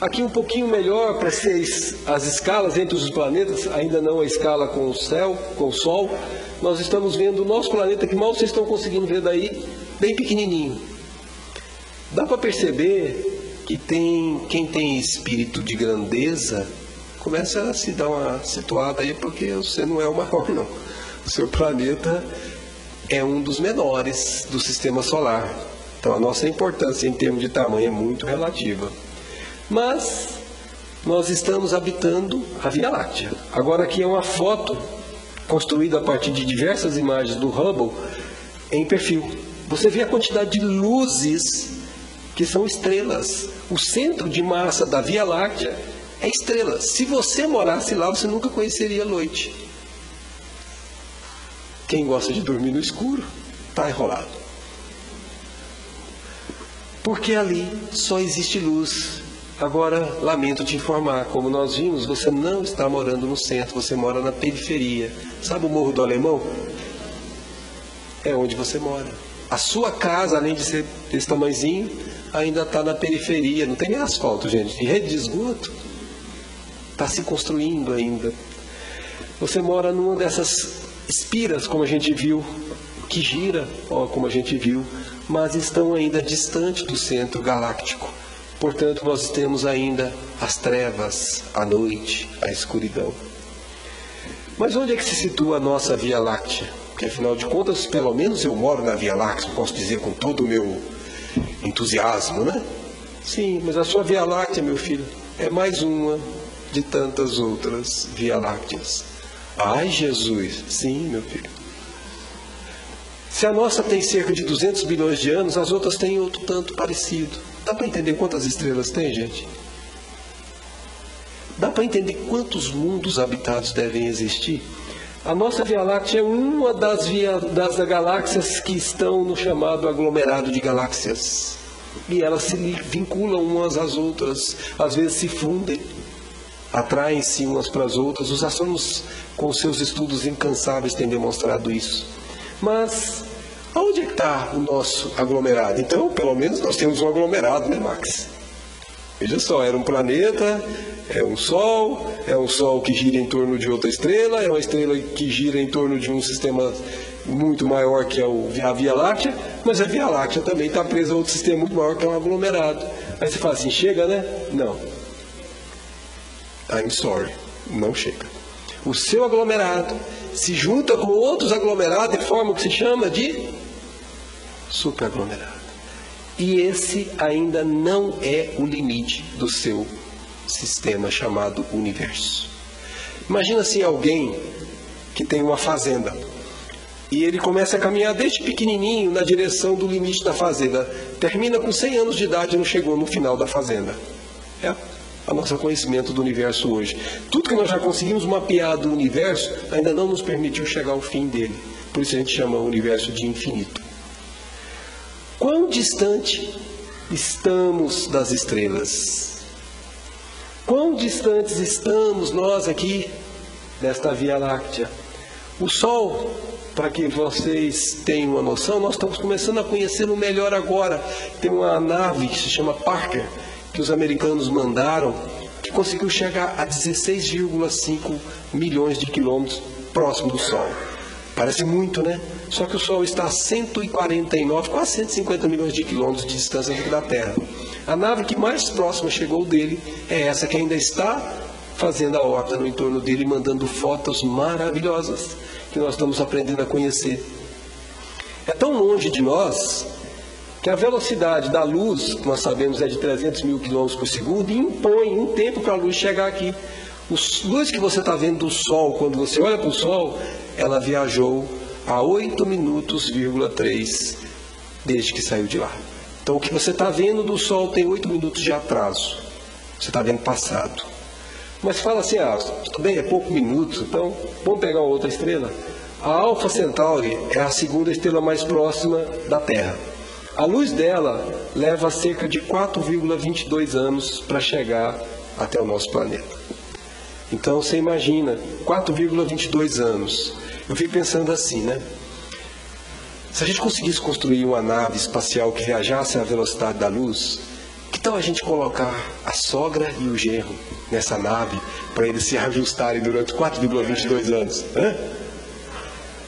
Aqui um pouquinho melhor para ser as escalas entre os planetas, ainda não a escala com o céu, com o Sol. Nós estamos vendo o nosso planeta que mal vocês estão conseguindo ver daí, bem pequenininho. Dá para perceber que tem quem tem espírito de grandeza começa a se dar uma situada aí porque você não é o maior não. O seu planeta é um dos menores do sistema solar. Então a nossa importância em termos de tamanho é muito relativa. Mas nós estamos habitando a Via Láctea. Agora aqui é uma foto construída a partir de diversas imagens do Hubble em perfil. Você vê a quantidade de luzes que são estrelas. O centro de massa da Via Láctea é estrela. Se você morasse lá, você nunca conheceria a noite. Quem gosta de dormir no escuro, está enrolado. Porque ali só existe luz. Agora, lamento te informar, como nós vimos, você não está morando no centro, você mora na periferia. Sabe o Morro do Alemão? É onde você mora. A sua casa, além de ser desse tamanhozinho, ainda está na periferia, não tem nem asfalto, gente. Rede de esgoto está se construindo ainda. Você mora numa dessas espiras, como a gente viu, que gira, ó, como a gente viu, mas estão ainda distante do centro galáctico. Portanto, nós temos ainda as trevas, a noite, a escuridão. Mas onde é que se situa a nossa Via Láctea? Porque afinal de contas, pelo menos eu moro na Via Láctea, posso dizer com todo o meu entusiasmo, né? Sim, mas a sua Via Láctea, meu filho, é mais uma de tantas outras Via Lácteas. Ai, Jesus! Sim, meu filho. Se a nossa tem cerca de 200 bilhões de anos, as outras têm outro tanto parecido. Dá para entender quantas estrelas tem, gente? Dá para entender quantos mundos habitados devem existir? A nossa Via Láctea é uma das, via, das galáxias que estão no chamado aglomerado de galáxias. E elas se vinculam umas às outras, às vezes se fundem, atraem-se umas para as outras. Os astrônomos, com seus estudos incansáveis, têm demonstrado isso. Mas onde é está o nosso aglomerado? Então, pelo menos nós temos um aglomerado, né, Max? Veja só, era um planeta, é um Sol, é um Sol que gira em torno de outra estrela, é uma estrela que gira em torno de um sistema muito maior que é a Via Láctea, mas a Via Láctea também está presa a outro sistema muito maior que é um aglomerado. Aí você fala assim, chega, né? Não. I'm sorry, não chega. O seu aglomerado se junta com outros aglomerados e forma o que se chama de superaglomerado. E esse ainda não é o limite do seu sistema chamado universo. Imagina assim alguém que tem uma fazenda e ele começa a caminhar desde pequenininho na direção do limite da fazenda. Termina com 100 anos de idade e não chegou no final da fazenda. É o nosso conhecimento do universo hoje. Tudo que nós já conseguimos mapear do universo ainda não nos permitiu chegar ao fim dele. Por isso a gente chama o universo de infinito. Quão distante estamos das estrelas? Quão distantes estamos nós aqui desta Via Láctea? O Sol, para que vocês tenham uma noção, nós estamos começando a conhecê-lo melhor agora. Tem uma nave que se chama Parker, que os americanos mandaram, que conseguiu chegar a 16,5 milhões de quilômetros próximo do Sol. Parece muito, né? Só que o Sol está a 149, quase 150 milhões de quilômetros de distância da Terra. A nave que mais próxima chegou dele é essa que ainda está fazendo a órbita no entorno dele, mandando fotos maravilhosas que nós estamos aprendendo a conhecer. É tão longe de nós que a velocidade da luz, que nós sabemos é de 300 mil quilômetros por segundo, impõe um tempo para a luz chegar aqui. A luz que você está vendo do Sol, quando você olha para o Sol, ela viajou a 8 minutos, 3 desde que saiu de lá. Então o que você está vendo do Sol tem 8 minutos de atraso. Você está vendo passado. Mas fala assim, ah, tudo bem, é pouco minutos, então vamos pegar outra estrela. A Alpha Centauri é a segunda estrela mais próxima da Terra. A luz dela leva cerca de 4,22 anos para chegar até o nosso planeta. Então você imagina, 4,22 anos. Eu fico pensando assim, né? Se a gente conseguisse construir uma nave espacial que viajasse à velocidade da luz, que tal a gente colocar a sogra e o genro nessa nave para eles se ajustarem durante 4,22 anos? Hã?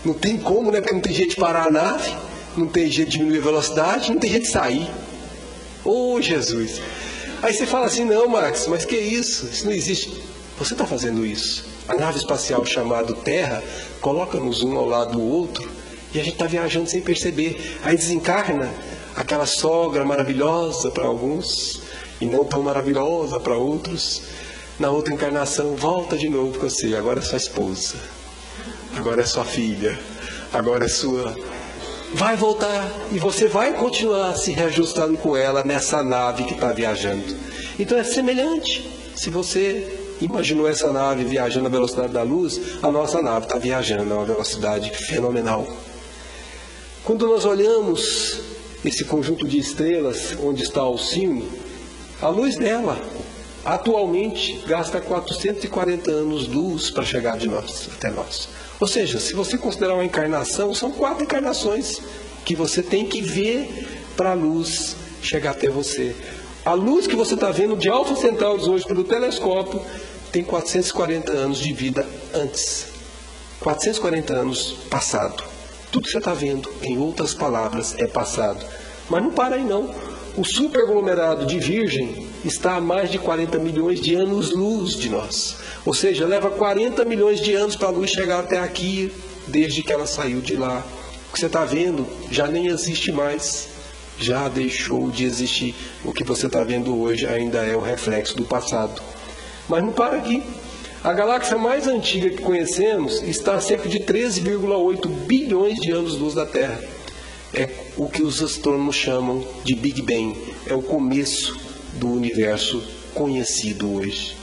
Não tem como, né? Porque não tem jeito de parar a nave, não tem jeito de diminuir a velocidade, não tem jeito de sair. Ô oh, Jesus! Aí você fala assim, não, Max, mas que isso? Isso não existe. Você está fazendo isso. A nave espacial chamada Terra coloca-nos um ao lado do outro e a gente está viajando sem perceber. Aí desencarna aquela sogra maravilhosa para alguns e não tão maravilhosa para outros. Na outra encarnação, volta de novo com você. Agora é sua esposa, agora é sua filha, agora é sua. Vai voltar e você vai continuar se reajustando com ela nessa nave que está viajando. Então é semelhante. Se você imaginou essa nave viajando à velocidade da luz, a nossa nave está viajando a uma velocidade fenomenal. Quando nós olhamos esse conjunto de estrelas onde está o cimo, a luz dela atualmente gasta 440 anos-luz para chegar de nós até nós. Ou seja, se você considerar uma encarnação, são quatro encarnações que você tem que ver para a luz chegar até você. A luz que você está vendo de Alfa Centauri hoje pelo telescópio tem 440 anos de vida antes. 440 anos passado. Tudo que você está vendo, em outras palavras, é passado. Mas não para aí não. O superaglomerado de Virgem está a mais de 40 milhões de anos-luz de nós. Ou seja, leva 40 milhões de anos para a luz chegar até aqui, desde que ela saiu de lá. O que você está vendo já nem existe mais. Já deixou de existir. O que você está vendo hoje ainda é o reflexo do passado. Mas não para aqui. A galáxia mais antiga que conhecemos está a cerca de 13,8 bilhões de anos-luz da Terra. É o que os astrônomos chamam de Big Bang. É o começo do universo conhecido hoje.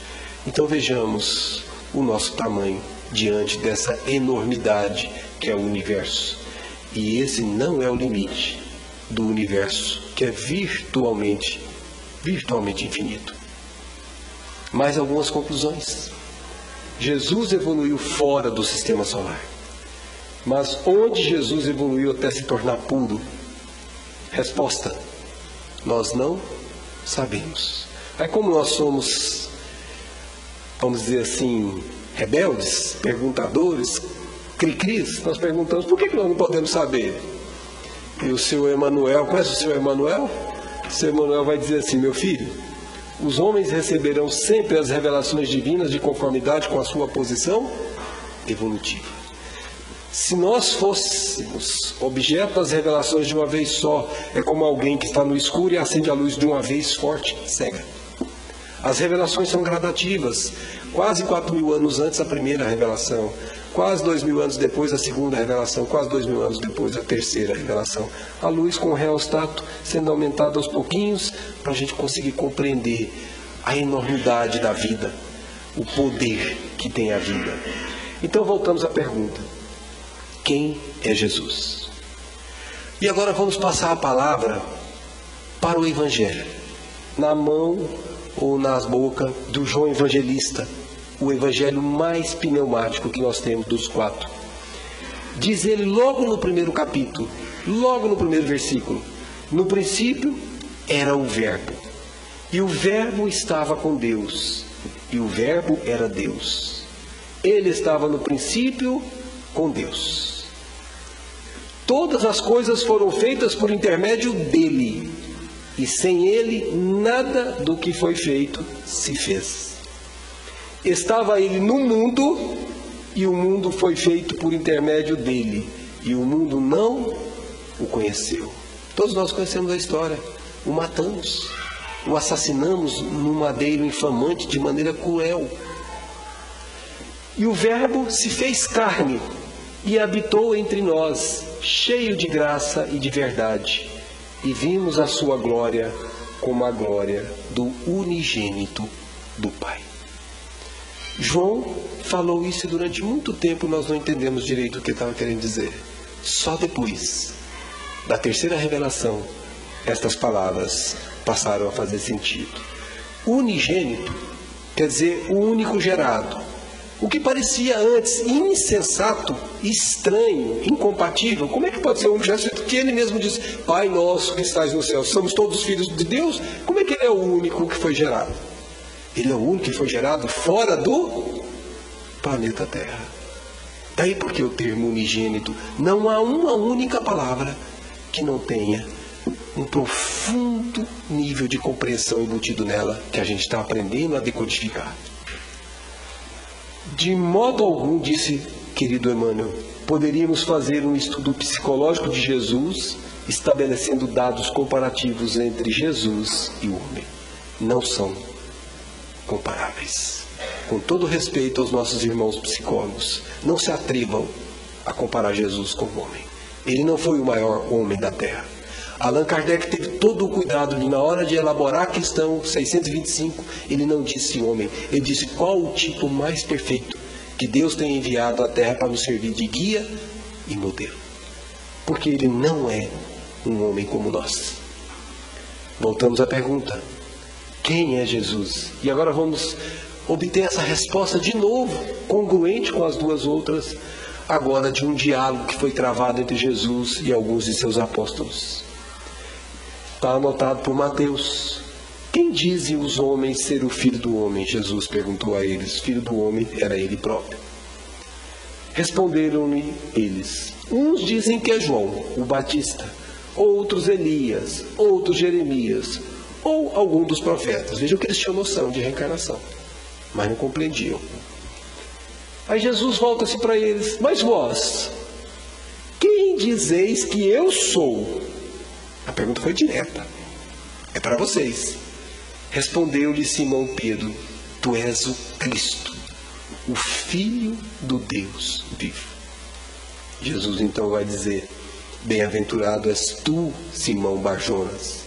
Então vejamos o nosso tamanho diante dessa enormidade que é o universo. E esse não é o limite do universo, que é virtualmente, virtualmente infinito. Mais algumas conclusões. Jesus evoluiu fora do sistema solar. Mas onde Jesus evoluiu até se tornar puro? Resposta: nós não sabemos. Aí, como nós somos, vamos dizer assim, rebeldes, perguntadores, cri-cris, nós perguntamos por que, nós não podemos saber? E o seu Emanuel, conhece o seu Emanuel? O seu Emanuel vai dizer assim: meu filho, os homens receberão sempre as revelações divinas de conformidade com a sua posição evolutiva. Se nós fôssemos objeto das revelações de uma vez só, é como alguém que está no escuro e acende a luz de uma vez forte, cega. As revelações são gradativas, quase quatro mil anos antes da primeira revelação, quase dois mil anos depois a segunda revelação, quase dois mil anos depois a terceira revelação. A luz com o reostato sendo aumentada aos pouquinhos para a gente conseguir compreender a enormidade da vida, o poder que tem a vida. Então voltamos à pergunta: quem é Jesus? E agora vamos passar a palavra para o Evangelho, na mão ou nas bocas do João Evangelista, o evangelho mais pneumático que nós temos dos quatro. Diz ele logo no primeiro capítulo, logo no primeiro versículo: No princípio era o Verbo, e o Verbo estava com Deus, e o Verbo era Deus. Ele estava no princípio com Deus. Todas as coisas foram feitas por intermédio dele, e sem ele nada do que foi feito se fez. Estava ele no mundo e o mundo foi feito por intermédio dele, e o mundo não o conheceu. Todos nós conhecemos a história. O matamos, o assassinamos num madeiro infamante de maneira cruel. E o Verbo se fez carne e habitou entre nós, cheio de graça e de verdade. E vimos a sua glória como a glória do unigênito do Pai. João falou isso e durante muito tempo nós não entendemos direito o que estava querendo dizer. Só depois da terceira revelação, estas palavras passaram a fazer sentido. Unigênito quer dizer o único gerado. O que parecia antes insensato, estranho, incompatível, como é que pode ser um gesto que ele mesmo diz, Pai nosso que estás no céu, somos todos filhos de Deus? Como é que ele é o único que foi gerado? Ele é o único que foi gerado fora do planeta Terra. Daí porque o termo unigênito não há uma única palavra que não tenha um profundo nível de compreensão embutido nela que a gente está aprendendo a decodificar. De modo algum, disse querido Emmanuel, poderíamos fazer um estudo psicológico de Jesus, estabelecendo dados comparativos entre Jesus e o homem. Não são comparáveis. Com todo respeito aos nossos irmãos psicólogos, não se atrevam a comparar Jesus com o homem. Ele não foi o maior homem da Terra. Allan Kardec teve todo o cuidado de, na hora de elaborar a questão 625, ele não disse homem, ele disse qual o tipo mais perfeito que Deus tem enviado à Terra para nos servir de guia e modelo. Porque ele não é um homem como nós. Voltamos à pergunta: quem é Jesus? E agora vamos obter essa resposta de novo, congruente com as duas outras, agora de um diálogo que foi travado entre Jesus e alguns de seus apóstolos. Está anotado por Mateus. Quem dizem os homens ser o filho do homem? Jesus perguntou a eles. Filho do homem era ele próprio. Responderam-lhe eles: Uns dizem que é João, o Batista, outros Elias, outros Jeremias ou algum dos profetas. Vejam que eles tinham noção de reencarnação, mas não compreendiam. Aí Jesus volta-se para eles: Mas vós, quem dizeis que eu sou? A pergunta foi direta. É para vocês. Respondeu-lhe Simão Pedro: Tu és o Cristo, o Filho do Deus vivo. Jesus então vai dizer: Bem-aventurado és tu, Simão Barjonas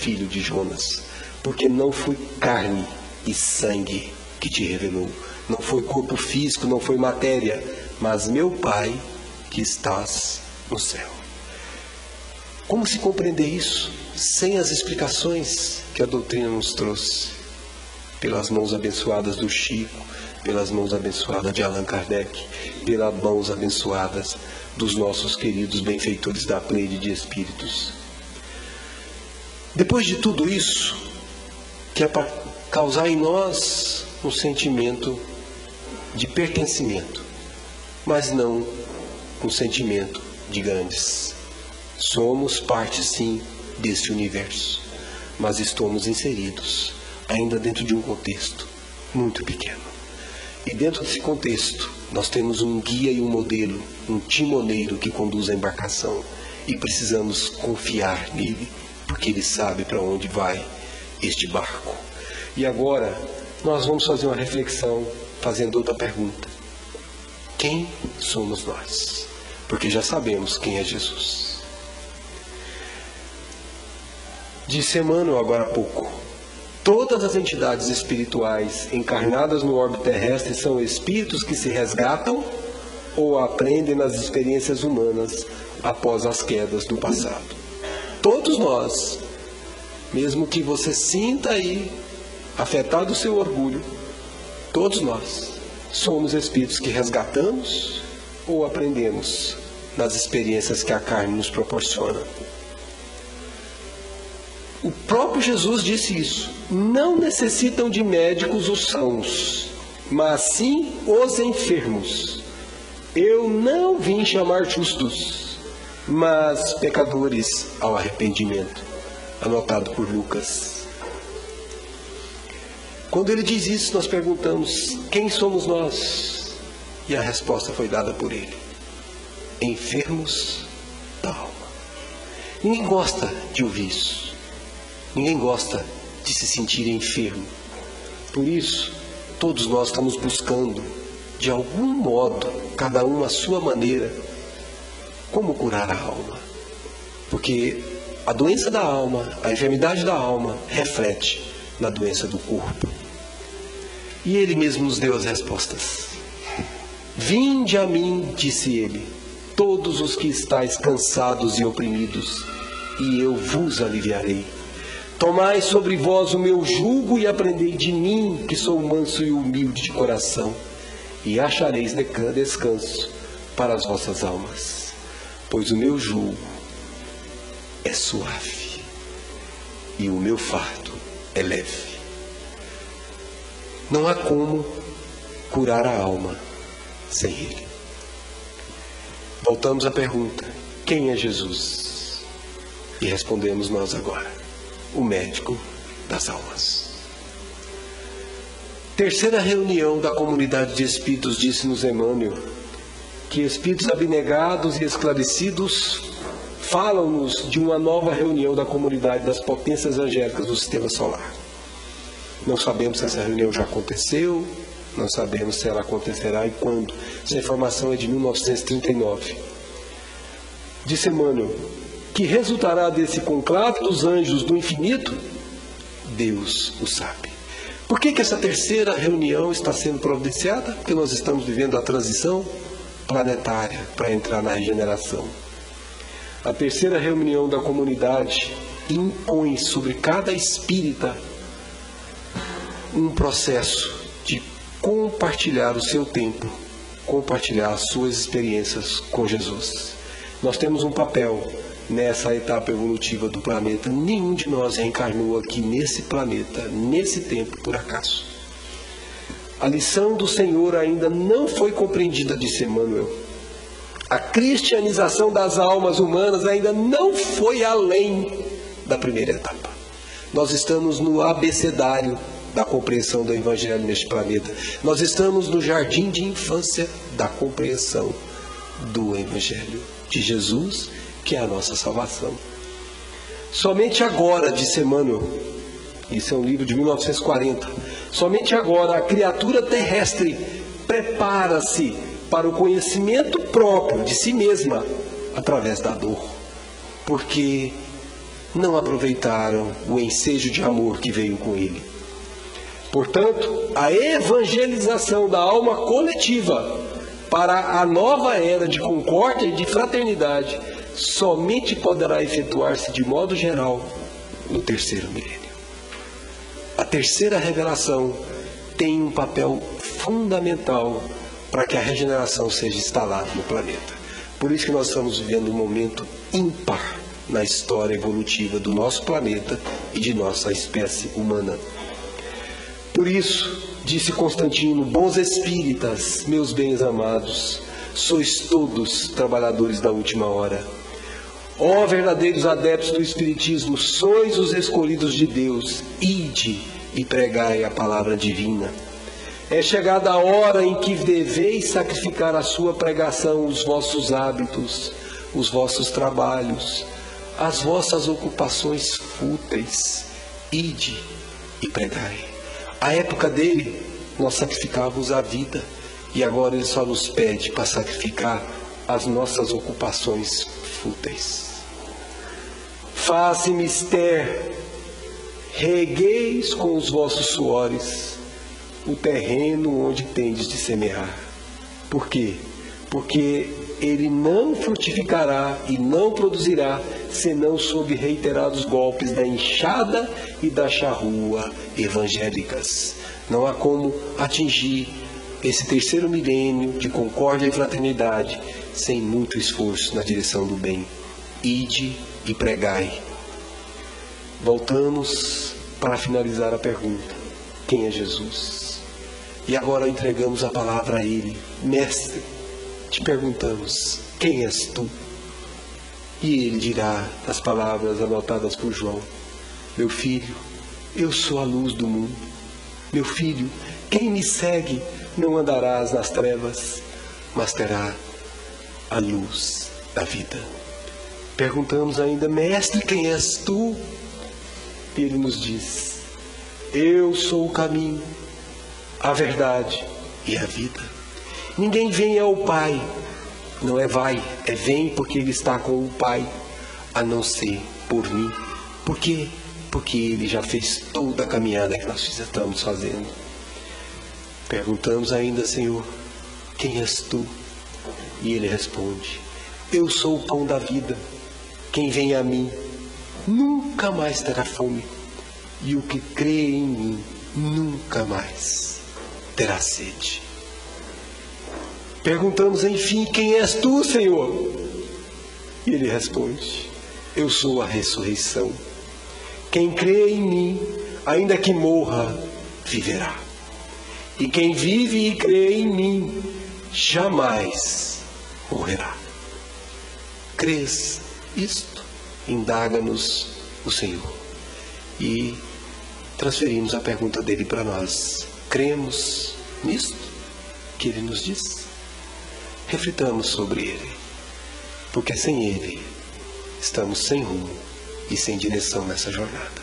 filho de Jonas, porque não foi carne e sangue que te revelou, não foi corpo físico, não foi matéria, mas meu Pai que estás no céu. Como se compreender isso sem as explicações que a doutrina nos trouxe? Pelas mãos abençoadas do Chico, pelas mãos abençoadas de Allan Kardec, pelas mãos abençoadas dos nossos queridos benfeitores da Pleide de Espíritos. Depois de tudo isso, que é para causar em nós um sentimento de pertencimento, mas não um sentimento de grandes. Somos parte, sim, desse universo, mas estamos inseridos ainda dentro de um contexto muito pequeno. E dentro desse contexto, Nós temos um guia e um modelo, um timoneiro que conduz a embarcação e precisamos confiar nele, porque ele sabe para onde vai este barco. E agora nós vamos fazer uma reflexão fazendo outra pergunta: Quem somos nós? Porque já sabemos quem é Jesus. Disse Emmanuel agora há pouco: Todas as entidades espirituais encarnadas no orbe terrestre são espíritos que se resgatam ou aprendem nas experiências humanas após as quedas do passado. Todos nós, mesmo que você sinta aí afetado o seu orgulho, todos nós somos espíritos que resgatamos ou aprendemos nas experiências que a carne nos proporciona. O próprio Jesus disse isso. Não necessitam de médicos os sãos, mas sim os enfermos. Eu não vim chamar justos, mas pecadores ao arrependimento. Anotado por Lucas. Quando ele diz isso, nós perguntamos: quem somos nós? E a resposta foi dada por ele: enfermos da alma. Ninguém gosta de ouvir isso. Ninguém gosta de se sentir enfermo. Por isso, todos nós estamos buscando, de algum modo, cada um à sua maneira, como curar a alma. Porque a doença da alma, a enfermidade da alma, reflete na doença do corpo. E ele mesmo nos deu as respostas. Vinde a mim, disse ele, todos os que estáis cansados e oprimidos, e eu vos aliviarei. Tomai sobre vós o meu jugo e aprendei de mim, que sou manso e humilde de coração, e achareis descanso para as vossas almas, pois o meu jugo é suave e o meu fardo é leve. Não há como curar a alma sem Ele. Voltamos à pergunta: quem é Jesus? E respondemos nós agora o médico das almas. Terceira reunião da comunidade de espíritos, disse-nos Emmanuel, que espíritos abnegados e esclarecidos falam-nos de uma nova reunião da comunidade das potências angélicas do sistema solar. Não sabemos se essa reunião já aconteceu, não sabemos se ela acontecerá e quando. Essa informação é de 1939. Disse Emmanuel, que resultará desse conclave dos anjos do infinito, Deus o sabe. Por que, que essa terceira reunião está sendo providenciada? Porque nós estamos vivendo a transição planetária para entrar na regeneração. A terceira reunião da comunidade impõe sobre cada espírita um processo de compartilhar o seu tempo, compartilhar as suas experiências com Jesus. Nós temos um papel nessa etapa evolutiva do planeta. Nenhum de nós reencarnou aqui nesse planeta, nesse tempo, por acaso. A lição do Senhor ainda não foi compreendida, disse Emmanuel. A cristianização das almas humanas ainda não foi além da primeira etapa. Nós estamos no abecedário da compreensão do Evangelho neste planeta. Nós estamos no jardim de infância da compreensão do Evangelho de Jesus que é a nossa salvação. Somente agora, disse Emmanuel, isso é um livro de 1940, somente agora a criatura terrestre prepara-se para o conhecimento próprio de si mesma através da dor, porque não aproveitaram o ensejo de amor que veio com ele. Portanto, a evangelização da alma coletiva para a nova era de concórdia e de fraternidade somente poderá efetuar-se de modo geral no terceiro milênio. A terceira revelação tem um papel fundamental para que a regeneração seja instalada no planeta. Por isso que nós estamos vivendo um momento ímpar na história evolutiva do nosso planeta e de nossa espécie humana. Por isso, disse Constantino, bons espíritas, meus bens amados, sois todos trabalhadores da última hora Ó oh, verdadeiros adeptos do Espiritismo, sois os escolhidos de Deus, ide e pregai a palavra divina. É chegada a hora em que deveis sacrificar a sua pregação, os vossos hábitos, os vossos trabalhos, as vossas ocupações fúteis. Ide e pregai. A época dele, nós sacrificávamos a vida e agora ele só nos pede para sacrificar as nossas ocupações fúteis. Faça mister, regueis com os vossos suores o terreno onde tendes de semear. Por quê? Porque ele não frutificará e não produzirá senão sob reiterados golpes da enxada e da charrua evangélicas. Não há como atingir esse terceiro milênio de concórdia e fraternidade sem muito esforço na direção do bem. Ide e pregai. Voltamos para finalizar a pergunta: quem é Jesus? E agora entregamos a palavra a Ele. Mestre, te perguntamos: quem és tu? E ele dirá as palavras anotadas por João: Meu filho, eu sou a luz do mundo. Meu filho, quem me segue não andarás nas trevas, mas terá a luz da vida. Perguntamos ainda, Mestre, quem és tu? E ele nos diz: Eu sou o caminho, a verdade e a vida. Ninguém vem ao Pai não é vai, é vem porque ele está com o Pai, a não ser por mim. Por quê? Porque ele já fez toda a caminhada que nós estamos fazendo. Perguntamos ainda, Senhor, quem és tu? E ele responde: Eu sou o pão da vida. Quem vem a mim nunca mais terá fome, e o que crê em mim nunca mais terá sede. Perguntamos, enfim, quem és tu, Senhor? E ele responde: Eu sou a ressurreição. Quem crê em mim, ainda que morra, viverá. E quem vive e crê em mim, jamais morrerá. Crês isto? Indaga-nos o Senhor. E transferimos a pergunta dele para nós. Cremos nisto que ele nos diz? reflitamos sobre ele, porque sem ele estamos sem rumo e sem direção nessa jornada.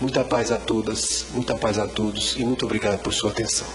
Muita paz a todas, muita paz a todos e muito obrigado por sua atenção.